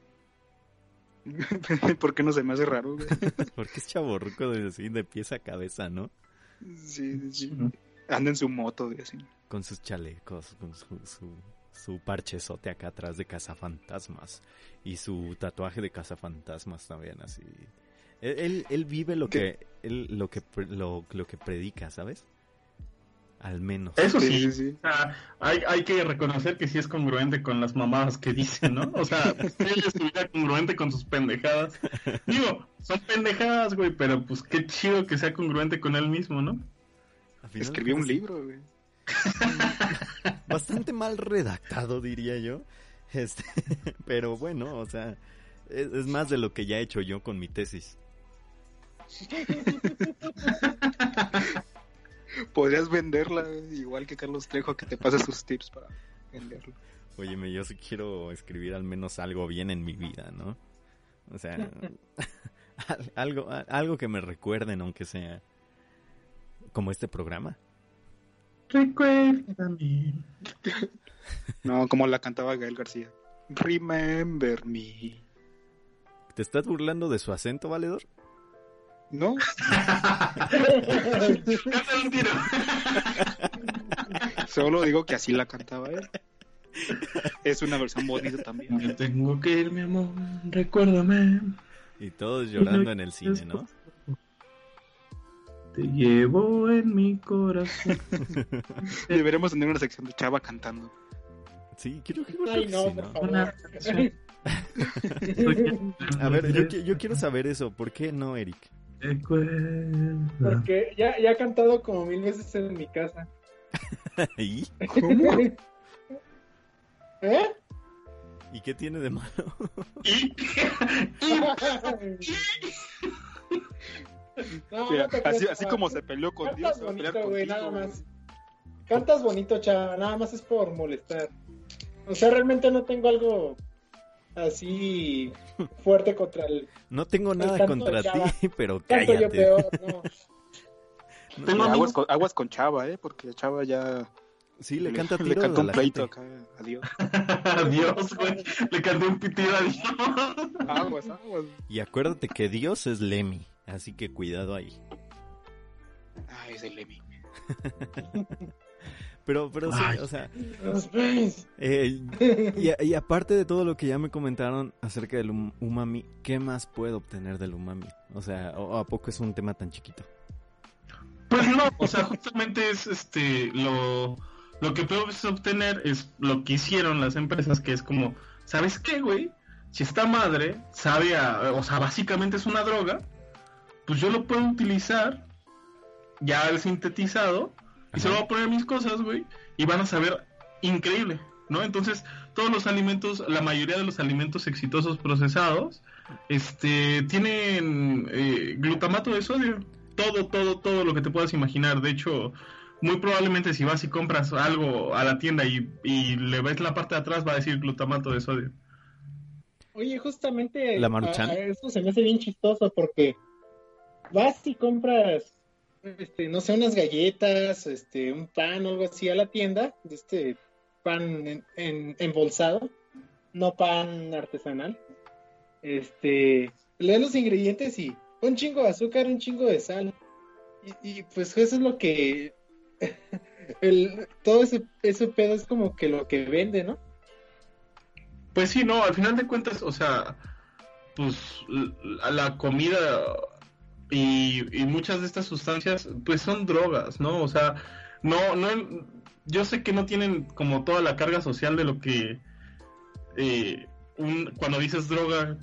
¿Por qué no se me hace raro? güey? Porque es chaborruco de así, de pies a cabeza, ¿no? Sí, sí. Anda en su moto, así. Con sus chalecos, con su, su, su parchezote acá atrás de cazafantasmas. Y su tatuaje de cazafantasmas también, así. Él, él, él vive lo ¿Qué? que, él, lo que, lo, lo que predica, ¿sabes? Al menos. Eso Sí, sí, sí, sí. O sea, hay, hay que reconocer que sí es congruente con las mamadas que dice, ¿no? O sea, él estuviera congruente con sus pendejadas. Digo, son pendejadas, güey, pero pues qué chido que sea congruente con él mismo, ¿no? Escribió un libro, güey. bastante mal redactado, diría yo. Este, pero bueno, o sea, es, es más de lo que ya he hecho yo con mi tesis. Podrías venderla igual que Carlos Trejo, que te pase sus tips para venderlo. Óyeme, yo sí quiero escribir al menos algo bien en mi vida, ¿no? O sea, al- algo, algo que me recuerden, aunque sea como este programa. Recuérdame. No, como la cantaba Gael García. Remember me. ¿Te estás burlando de su acento, valedor? ¿No? Cántale un tiro. Solo digo que así la cantaba él. Es una versión bonita también. Me tengo que ir, mi amor, recuérdame. Y todos llorando en el cine, ¿no? Te llevo en mi corazón. Deberemos tener una sección de Chava cantando. Sí, quiero que Ay, no, sí, por ¿no? favor. Una A ver, yo, yo quiero saber eso. ¿Por qué no, Eric? Porque ya, ya he cantado como mil veces en mi casa. ¿Y? ¿Cómo? ¿Eh? ¿Y qué tiene de malo? Y- No, Mira, no te así, como se peleó con Dios, Cantas pelear bonito, güey, contigo, nada más. Cantas bonito, chava, nada más es por molestar. O sea, realmente no tengo algo así fuerte contra el No tengo nada contra Chava. ti, pero canto yo cállate. peor, no. No, aguas, con, aguas con Chava, ¿eh? Porque Chava ya Sí, le canta le tiros canta a un la pleito gente. acá a Dios. Adiós, güey. Le canté un pitido a Dios. Aguas, aguas. Y acuérdate que Dios es Lemmy, así que cuidado ahí. Ay, ese Lemmy. Pero, pero sí, Ay. o sea, eh, y, y aparte de todo lo que ya me comentaron acerca del um- umami, ¿qué más puedo obtener del umami? O sea, ¿o ¿a poco es un tema tan chiquito? Pues no, o sea, justamente es este lo, lo que puedes obtener es lo que hicieron las empresas, que es como, ¿sabes qué, güey? Si esta madre sabe a, o sea, básicamente es una droga, pues yo lo puedo utilizar ya el sintetizado y se lo voy a poner a mis cosas, güey, y van a saber increíble, ¿no? Entonces, todos los alimentos, la mayoría de los alimentos exitosos procesados, este, tienen eh, glutamato de sodio. Todo, todo, todo lo que te puedas imaginar. De hecho, muy probablemente si vas y compras algo a la tienda y, y le ves la parte de atrás, va a decir glutamato de sodio. Oye, justamente ¿La Maruchan? a- a eso se me hace bien chistoso porque vas y compras, este, no sé, unas galletas, este, un pan o algo así a la tienda, este pan en, en- embolsado, no pan artesanal. Este, lees los ingredientes y un chingo de azúcar, un chingo de sal. Y, pues eso es lo que el, todo ese, pedo es como que lo que vende, ¿no? Pues sí, no, al final de cuentas, o sea, pues la comida y, y muchas de estas sustancias, pues son drogas, ¿no? O sea, no, no, yo sé que no tienen como toda la carga social de lo que eh, un, cuando dices droga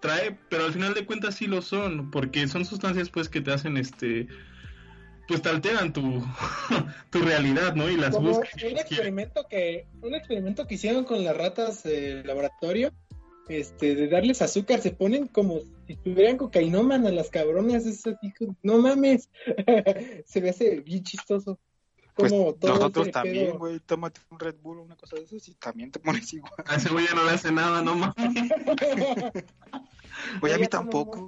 trae, pero al final de cuentas sí lo son, porque son sustancias pues que te hacen este pues te alteran tu, tu realidad, ¿no? Y las como buscas. un experimento que un experimento que hicieron con las ratas del laboratorio este de darles azúcar se ponen como si tuvieran cocainómanas las cabronas es así, no mames se me hace bien chistoso Pues como todo nosotros también, güey. Tómate un Red Bull o una cosa de esas y también te pones igual. A ese güey ya no le hace nada, no mames. Oye, a mí tampoco.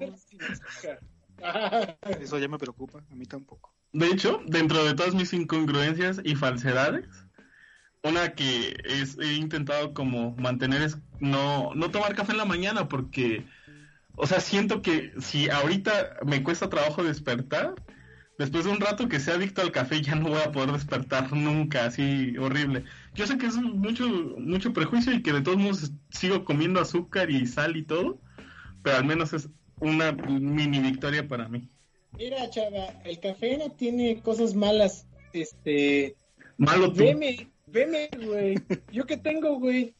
Ah, Eso ya me preocupa. A mí tampoco. De hecho, dentro de todas mis incongruencias y falsedades, una que es- he intentado como mantener es no, no tomar café en la mañana porque, o sea, siento que si ahorita me cuesta trabajo despertar, después de un rato que sea adicto al café ya no voy a poder despertar nunca, así horrible. Yo sé que es mucho, mucho prejuicio y que de todos modos sigo comiendo azúcar y sal y todo, pero al menos es una mini victoria para mí. Mira, chava, el café no tiene cosas malas. Este, Malo tú. veme, veme, güey. Yo que tengo, güey.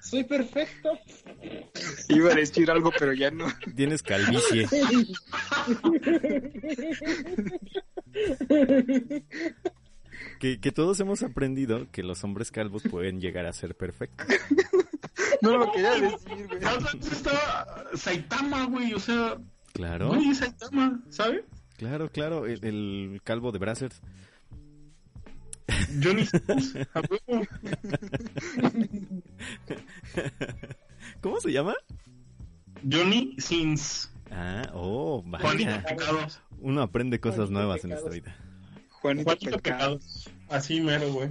Soy perfecto. Iba a decir algo, pero ya no. Tienes calvicie. Que, que todos hemos aprendido que los hombres calvos pueden llegar a ser perfectos. No lo quería decir, güey. Estaba Saitama, güey, o sea, Claro, güey, Saitama, ¿sabes? claro, claro. El, el calvo de Brazzers. Johnny Sins, a huevo. ¿Cómo se llama? Johnny Sins, Ah, oh, Juanito vaya. Pecados, Uno aprende cosas Juanito nuevas en Pecados. esta vida. Juanito Juanito Pecado. Pecados, así mero, güey.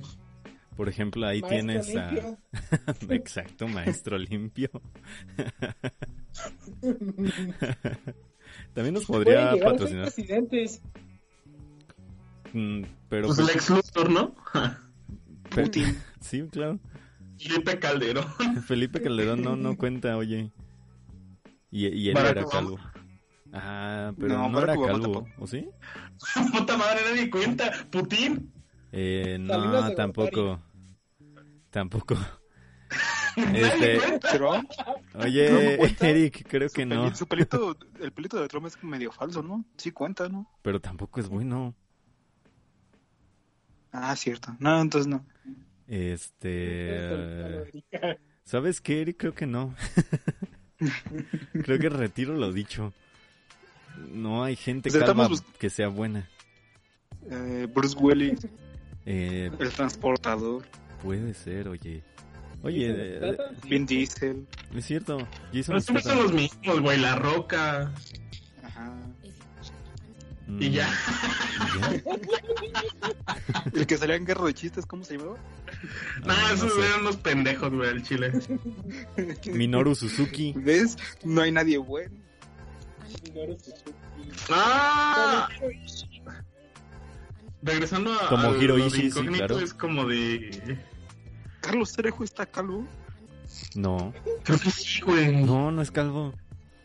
Por ejemplo, ahí Maestro tienes a... limpio. Exacto, maestro limpio. También nos podría patrocinar. presidentes. Mm, pero Pues pues, el ex Luthor, ¿no? Putin. Sí, claro. Felipe Calderón. Felipe Calderón no, no cuenta, oye. Y, y él Barack era Obama. calvo. Ah, pero No, no, era Obama calvo, tampoco. ¿o sí? Puta madre, nadie cuenta. Putin. Eh, no, tampoco. Tampoco. Este. Trump. oye, ¿No cuenta? Eric, creo Su que no. Su pelito, el pelito de Trump es medio falso, ¿no? Sí cuenta, ¿no? Pero tampoco es bueno. Ah, cierto. No, entonces no. Este. ¿Sabes qué, Eric? Creo que no. Creo que retiro lo dicho. No hay gente Pues estamos que sea buena. Eh, Bruce Willis, Eh, el transportador, puede ser, oye. Oye, eh, Vin Diesel. es cierto. Jason Pero siempre son los mismos, güey. La Roca. Ajá. Mm, Y ya. ¿y ya? El que salía en Guerra de Chistes, ¿cómo se llamaba? Nah, Ah, no esos sé. eran unos pendejos, güey, el chile. Minoru Suzuki. ¿Ves? No hay nadie bueno. ¡Ah! Regresando a. Ishii, sí, incógnito, claro. Es como de. Carlos Trejo está calvo. No, Creo que sí, güey. no, no es calvo.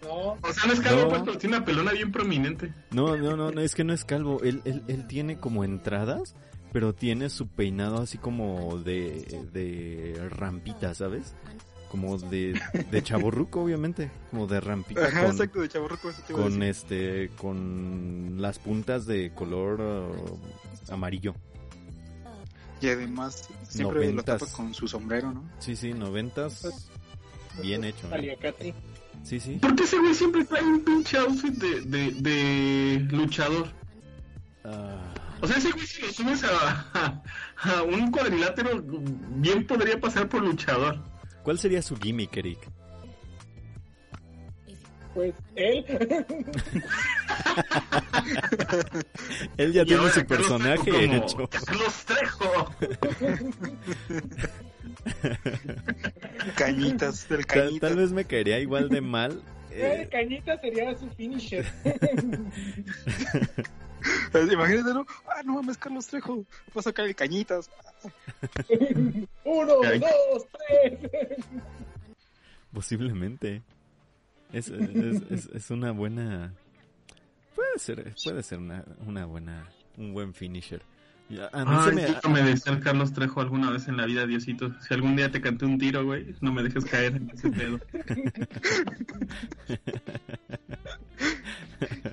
No, O sea, no es calvo, No. pues, pero tiene una pelona bien prominente. No, no, no, no, es que no es calvo. Él, él, él tiene como entradas, pero tiene su peinado así como de, de rampita, ¿sabes? Como de, de chaborruco, obviamente. Como de rampita Ajá, con, exacto, de chavorruco. Eso te iba a con decir. este, con las puntas de color uh, amarillo. Y además, siempre lo Noventas. tapa con su sombrero, ¿no? Sí, sí, noventas. Bien hecho. ¿eh? Sí, sí. ¿Por qué ese güey siempre trae un pinche outfit de, de, de luchador? Ah, O sea, ese güey si lo subes a, a, a un cuadrilátero, bien podría pasar por luchador. ¿Cuál sería su gimmick, Eric? Pues él. Él ya Y tiene ahora su Carlos personaje Trejo como hecho. Carlos Trejo. Cañitas, del Tal, cañita. tal vez me caería igual de mal. Eh, eh, Cañita sería su finisher. Imagínate, ¿no? Ah, no mames, Carlos Trejo. Va a sacar el cañitas. Uno, Ay. dos, tres. posiblemente. Es, es, es, es una buena. Puede ser, puede ser una, una buena. Un buen finisher. A mí se Ay, me. justo me decía el Carlos Trejo alguna vez en la vida, Diosito. Si algún día te canté un tiro, güey, no me dejes caer en ese pedo.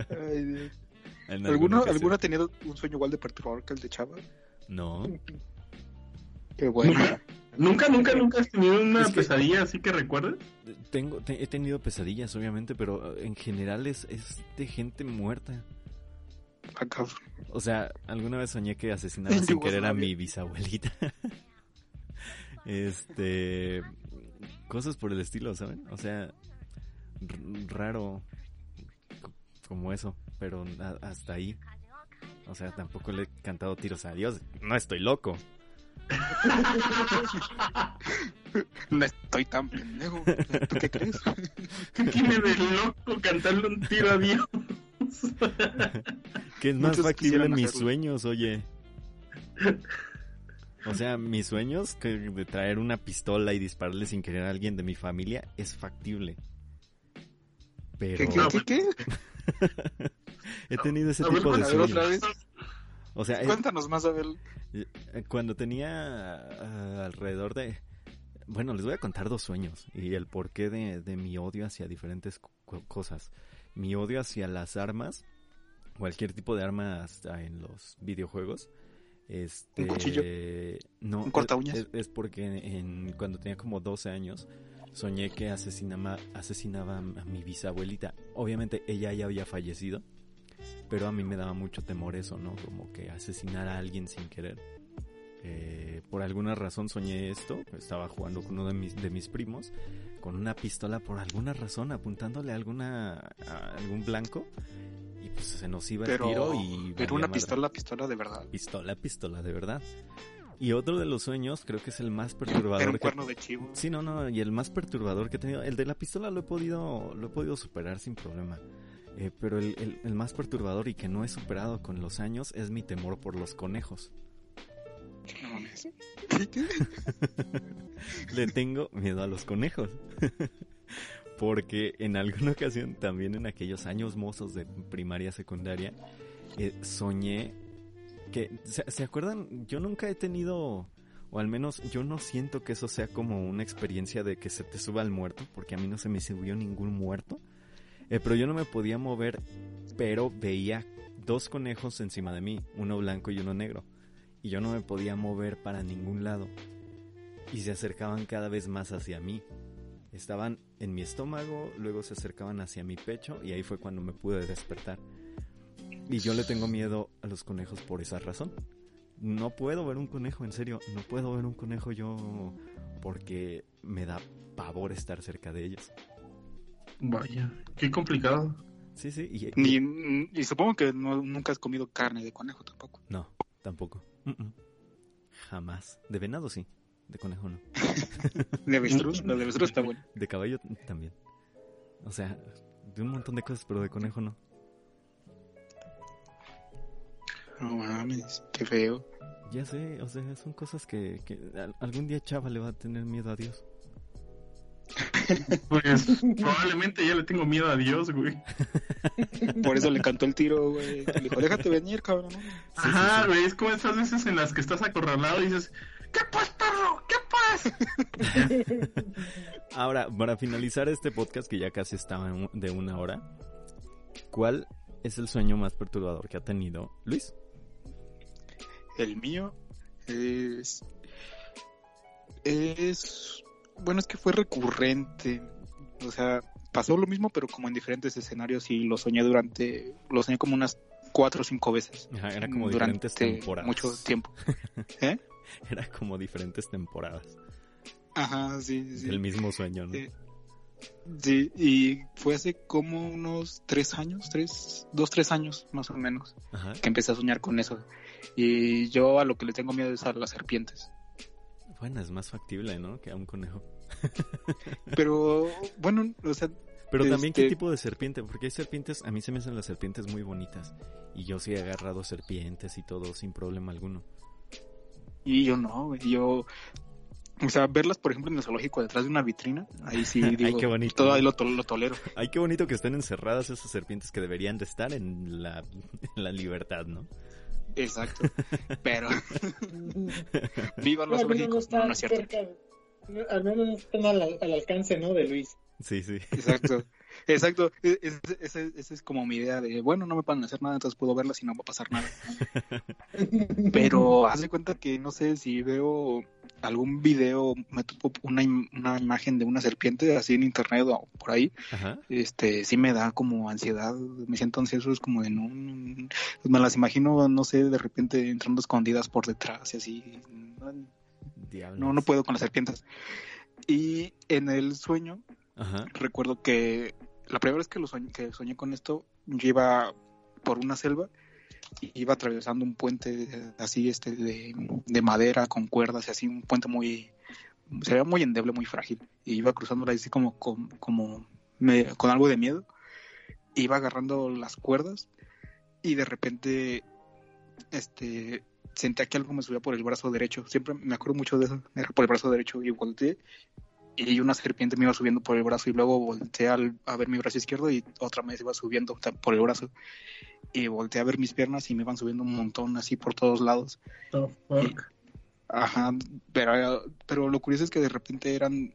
Ay, Dios. ¿Alguno, ocasión. ¿Alguno ha tenido un sueño igual de perturbador que el de Chava? No. Qué bueno. ¿Nunca, nunca, nunca has tenido una Es que- pesadilla así que recuerdes? Tengo, te- he tenido pesadillas, obviamente, pero en general es, es de gente muerta. Ah, cabrón. O sea, alguna vez soñé que asesinaba sin querer a mi bisabuelita. este. Cosas por el estilo, ¿saben? O sea, raro co- como eso, pero hasta ahí. O sea, tampoco le he cantado tiros a Dios. No estoy loco. No estoy tan pendejo. ¿Tú qué crees? ¿Qué tiene de loco cantarle un tiro a Dios? Que es más Muchos factible mis hacerlo. sueños, oye. O sea, mis sueños que de traer una pistola y dispararle sin querer a alguien de mi familia es factible. Pero ¿Qué, qué, qué, qué? he tenido ese A ver, tipo de ver, otra sueños. vez. O sea, eh, Cuéntanos más, Abel. cuando tenía ah, alrededor de... Bueno, les voy a contar dos sueños y el porqué de, de mi odio hacia diferentes co- cosas. Mi odio hacia las armas, cualquier tipo de arma hasta en los videojuegos. Este, ¿Un cuchillo? No, ¿Un corta uñas? Es, es porque en, cuando tenía como 12 años soñé que asesinaba, asesinaba a mi bisabuelita. Obviamente ella ya había fallecido, pero a mí me daba mucho temor eso, ¿no? Como que asesinar a alguien sin querer. Eh, por alguna razón soñé esto, estaba jugando con uno de mis, de mis primos, con una pistola por alguna razón apuntándole a, alguna, a algún blanco y pues se nos iba el tiro y... pero una madre. pistola, pistola de verdad. Pistola, pistola, de verdad. Y otro de los sueños, creo que es el más Era perturbador que... cuerno de chivo. Sí, no, no, y el más perturbador que he tenido, el de la pistola lo he podido, lo he podido superar sin problema. Eh, pero el, el- el más perturbador y que no he superado con los años es mi temor por los conejos. Le tengo miedo a los conejos. Porque en alguna ocasión, también en aquellos años mozos de primaria, secundaria, eh, soñé que, ¿se, se acuerdan? Yo nunca he tenido, o al menos yo no siento que eso sea como una experiencia de que se te suba el muerto, porque a mí no se me subió ningún muerto. Eh, pero yo no me podía mover, pero veía dos conejos encima de mí, uno blanco y uno negro. Y yo no me podía mover para ningún lado y se acercaban cada vez más hacia mí. Estaban en mi estómago, luego se acercaban hacia mi pecho y ahí fue cuando me pude despertar. Y yo le tengo miedo a los conejos por esa razón. No puedo ver un conejo, en serio, no puedo ver un conejo yo porque me da pavor estar cerca de ellos. Vaya, qué complicado. Sí, sí, y, Ni, y supongo que no, nunca has comido carne de conejo tampoco. no, tampoco. Jamás. De venado sí, de conejo no. De avestruz, la de avestruz está bueno. De caballo también. O sea, de un montón de cosas, pero de conejo no. No mames, qué feo. Ya sé, o sea, son cosas que, que al- algún día Chava le va a tener miedo a Dios. Pues probablemente ya le tengo miedo a Dios, güey. Por eso le cantó el tiro, güey. Le dijo, déjate venir, cabrón. ¿no? Ajá, güey, es como esas veces en las que estás acorralado y dices, ¿qué pues, perro? ¿Qué pues? Ahora, para finalizar este podcast que ya casi estaba de una hora, ¿cuál es el sueño más perturbador que ha tenido Luis? El mío es. Es. Bueno, es que fue recurrente. O sea, pasó lo mismo, pero como en diferentes escenarios y lo soñé durante. Lo soñé como unas cuatro o cinco veces. Ajá, era como durante diferentes temporadas. mucho tiempo. ¿Eh? Era como diferentes temporadas Ajá, sí, sí. del mismo sueño, ¿no? Eh, Sí, y fue hace como unos tres años, tres, dos, tres años más o menos, Ajá. que empecé a soñar con eso. Y yo a lo que le tengo miedo es a las serpientes. Bueno, es más factible, ¿no? Que a un conejo. Pero bueno, o sea, Pero también, ¿qué Este- tipo de serpiente? Porque hay serpientes, a mí se me hacen las serpientes muy bonitas. Y yo sí he agarrado serpientes y todo sin problema alguno. y yo no, yo... O sea, verlas, por ejemplo, en el zoológico detrás de una vitrina, ahí sí digo, qué bonito. todo ahí lo, to- lo tolero. Ay, qué bonito que estén encerradas esas serpientes que deberían de estar en la, en la libertad, ¿no? Exacto. Pero vivan los al menos no. No, es cierto. cerca, al menos no están al, al alcance, ¿no? De Luis. Sí, sí. Exacto, exacto. E- es- Esa es, es como mi idea de, bueno, no me pueden hacer nada, entonces puedo verlas y no va a pasar nada. Pero haz de cuenta que no sé si veo algún video, me topo una, im- una imagen de una serpiente así en internet o por ahí, Ajá. este, sí me da como ansiedad, me siento ansioso, es como de no, me las imagino, no sé, de repente entrando escondidas por detrás y así. No, no puedo con las serpientes. Y en el sueño Ajá. recuerdo que la primera vez que, lo soñé, que soñé con esto, yo iba por una selva iba atravesando un puente así este de, de madera con cuerdas y así un puente muy se muy endeble muy frágil. Y iba cruzándola así como como, con algo de miedo. Iba agarrando las cuerdas y de repente este sentía que algo me subía por el brazo derecho. Siempre me acuerdo mucho de eso. Era por el brazo derecho y volteé y una serpiente me iba subiendo por el brazo y luego volteé al- a ver mi brazo izquierdo y otra vez iba subiendo por el brazo y volteé a ver mis piernas y me iban subiendo un montón así por todos lados The fuck? ajá pero pero lo curioso es que de repente eran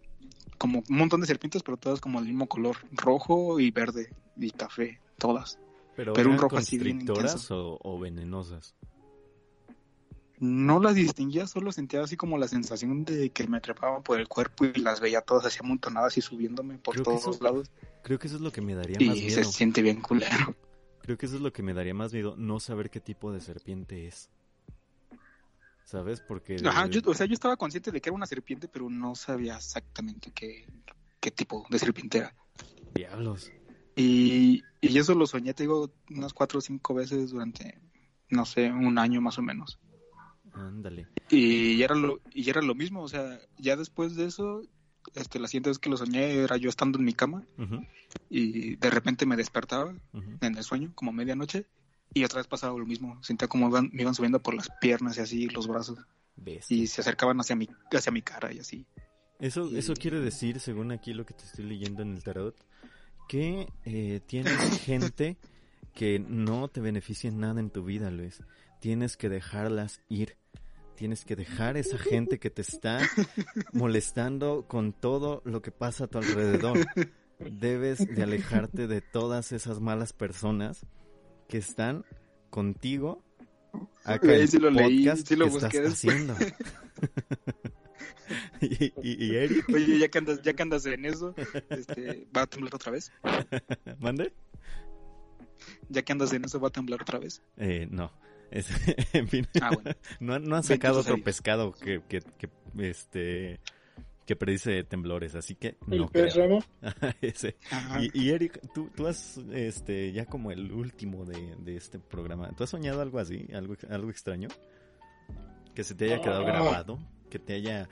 como un montón de serpientes pero todas como del mismo color rojo y verde y café todas Pero, Pero un ¿eran rojo así bien intenso. o, o venenosas? No las distinguía solo sentía así como la sensación de que me trepaban por el cuerpo y las veía todas así amontonadas y subiéndome por Creo todos eso- lados Creo que eso es lo que me daría y más se miedo. siente bien culero Creo que eso es lo que me daría más miedo, no saber qué tipo de serpiente es. ¿Sabes? Porque... Ajá, yo, o sea, yo estaba consciente de que era una serpiente, pero no sabía exactamente qué, qué tipo de serpiente era. Diablos. Y, y eso lo soñé, te digo, unas cuatro o cinco veces durante, no sé, un año más o menos. Ándale. Y era lo, y era lo mismo, o sea, ya después de eso, este, la siguiente vez que lo soñé era yo estando en mi cama y de repente me despertaba en el sueño, como medianoche, y otra vez pasaba lo mismo. Sentía como iban- me iban subiendo por las piernas y así, los brazos, Bestia. y se acercaban hacia mi, hacia mi cara y así. Eso, Y- eso quiere decir, según aquí lo que te estoy leyendo en el tarot, que eh, tienes gente que no te beneficia en nada en tu vida, Luis. Tienes que dejarlas ir. Tienes que dejar esa gente que te está molestando con todo lo que pasa a tu alrededor. Debes de alejarte de todas esas malas personas que están contigo acá en sí lo leí, podcast sí lo que estás después. haciendo. y, y- y Eric, Oye, ya que andas, ya que andas en eso, este, ¿va a temblar otra vez? ¿mande? Ya que andas en eso, ¿va a temblar otra vez? Eh, no. Es- en fin, Ah, bueno. no, han- no han sacado otro a pescado que, que, que, este que predice temblores, así que El no pez creo. remo. Ese. Y, y Eric, tú, tú has, este, ya como el último de, de este programa, ¿tú has soñado algo así, algo, algo extraño? Que se te haya quedado Ah. grabado, que te haya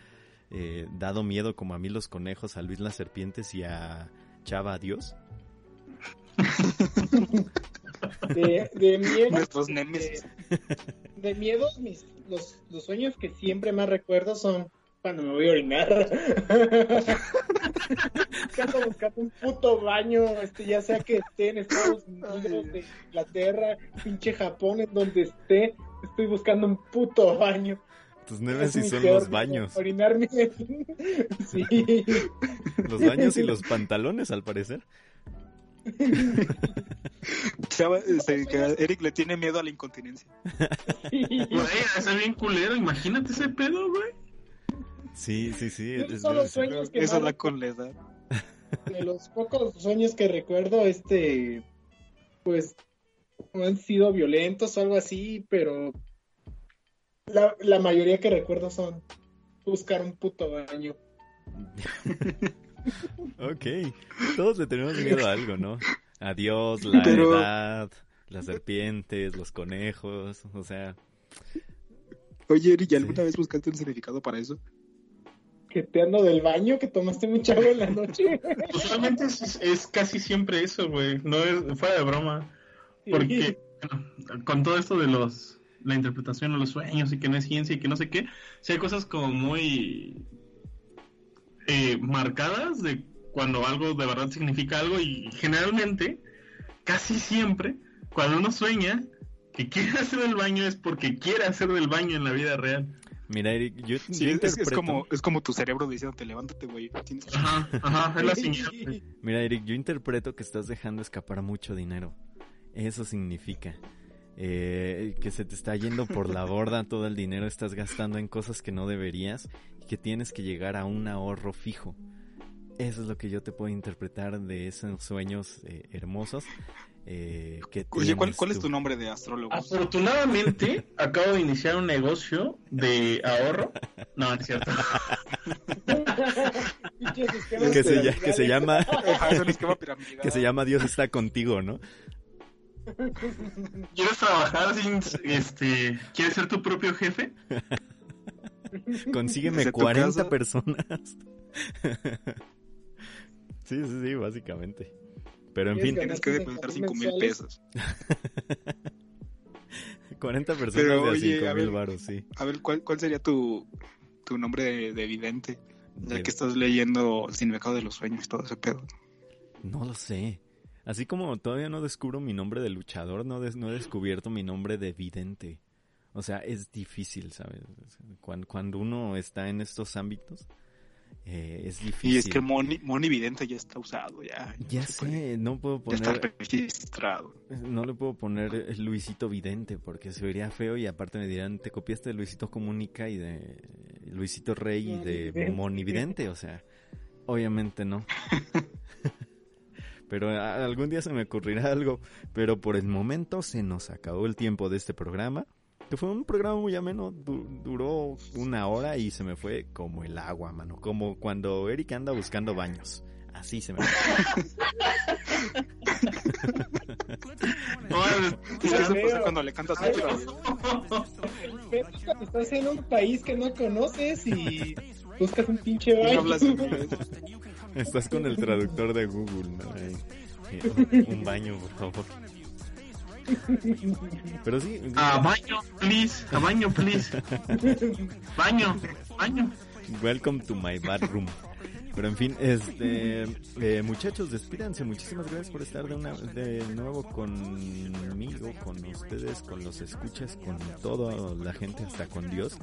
eh, dado miedo como a mí los conejos, a Luis las serpientes y a Chava Dios. De, de miedo. Nuestros némesis. De, de miedo, mis, los, los sueños que siempre más recuerdo son cuando me voy a orinar. Ando buscando un puto baño, este, ya sea que esté en Estados Unidos, de Inglaterra, pinche Japón, en donde esté, estoy buscando un puto baño. Tus Es némesis son peor los baños. Orinarme. sí. Los baños y los pantalones, al parecer. Chava, este, que Eric le tiene miedo a la incontinencia. Güey, es bien culero, imagínate ese pedo, güey. Sí, sí, sí. Esos es- son los es- sueños que Eso da con la edad. de los pocos sueños que recuerdo, este, pues, no han sido violentos o algo así, pero la, la mayoría que recuerdo son buscar un puto baño. Ok, todos le tenemos miedo a algo, ¿no? A Dios, la Pero- edad, las serpientes, los conejos, o sea, Oye, Eric, ¿y alguna Sí. vez buscaste un significado para eso? Que te ando del baño, que tomaste mucha agua en la noche. Usualmente es, es casi siempre eso, güey. No es fuera de broma. Porque bueno, con todo esto de los la interpretación de los sueños y que no es ciencia y que no sé qué, sí hay cosas como muy eh, marcadas de cuando algo de verdad significa algo y generalmente, casi siempre, cuando uno sueña que quiere hacer el baño es porque quiere hacer del baño en la vida real. mira, Eric, yo, Sí, yo es, como, es como tu cerebro diciéndote, levántate, güey. Ajá, ajá, es la señal. mira, Eric, yo interpreto que estás dejando escapar mucho dinero. Eso significa eh, que se te está yendo por la borda todo el dinero, estás gastando en cosas que no deberías y que tienes que llegar a un ahorro fijo. Eso es lo que yo te puedo interpretar de esos sueños eh, hermosos. eh, que Oye, ¿cuál, es tu nombre de astrólogo? Afortunadamente, acabo de iniciar un negocio de ahorro. No, no es cierto. Que se, que se llama que se llama Dios está contigo, ¿no? ¿Quieres trabajar sin, este, quieres ser tu propio jefe? Consígueme Desde tu 40 casa. personas. sí, sí, sí, básicamente. Pero en fin, Tienes que depositar 5 mil pesos. 40 personas Pero, de oye, 5 a mil ver. varos, sí. A ver, ¿cuál, cuál sería tu, tu nombre de, de vidente? Ya De- que estás leyendo el significado de los sueños, todo ese pedo. No lo sé. Así como todavía no descubro mi nombre de luchador, no, des- no he descubierto mi nombre de vidente. O sea, es difícil, ¿sabes? Cuando, cuando uno está en estos ámbitos, eh, es difícil. Y es que Moni, Moni Vidente ya está usado, ya. Ya no se puede. sé, no puedo Ya está poner, registrado. no le puedo poner Luisito Vidente porque se vería feo y aparte me dirán, te copiaste de Luisito Comunica y de Luisito Rey y de Monividente. Moni Vidente, o sea, obviamente no. Pero algún día se me ocurrirá algo, pero por el momento se nos acabó el tiempo de este programa, que fue un programa muy ameno, du- duró una hora y se me fue como el agua, mano, como cuando Eric anda buscando baños. Así se me fue. No, cuando le cantas Ay, Estás en un país que no conoces y buscas un pinche No baño. hablas inglés. Estás con el traductor de Google, ¿no? Ahí. Un baño, por favor. Pero sí, a baño, please. A baño, please. Baño, baño. welcome to my bathroom. Pero en fin, este, eh, muchachos, despídanse. Muchísimas gracias por estar de, una, de nuevo conmigo, con ustedes, con los escuchas, con toda la gente, hasta con Dios,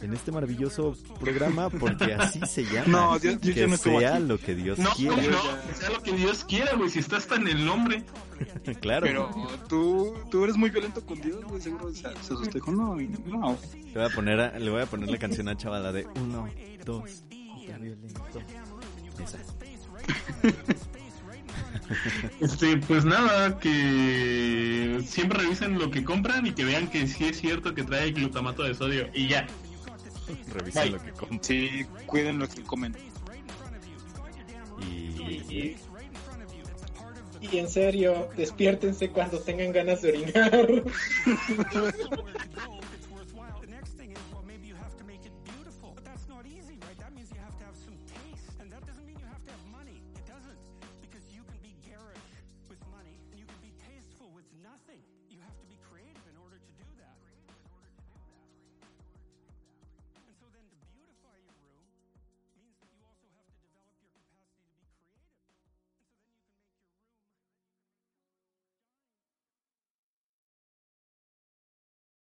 en este maravilloso programa, porque así se llama. No, Dios- Dios que no sea lo que Dios No, quiera. no, que sea lo que Dios quiera, güey. Si está hasta en el nombre. claro. Pero tú, tú eres muy violento con Dios, güey. Seguro se, se asustó. No, no. Le voy a poner, a- le voy a poner la canción a Chavala de uno, dos, ya violento. Este, pues nada, que siempre revisen lo que compran y que vean que sí es cierto que trae glutamato de sodio. Y ya. Revisa Bye. lo que compra. Sí, cuiden lo que comen. Y Y, y en serio, despiértense cuando tengan ganas de orinar.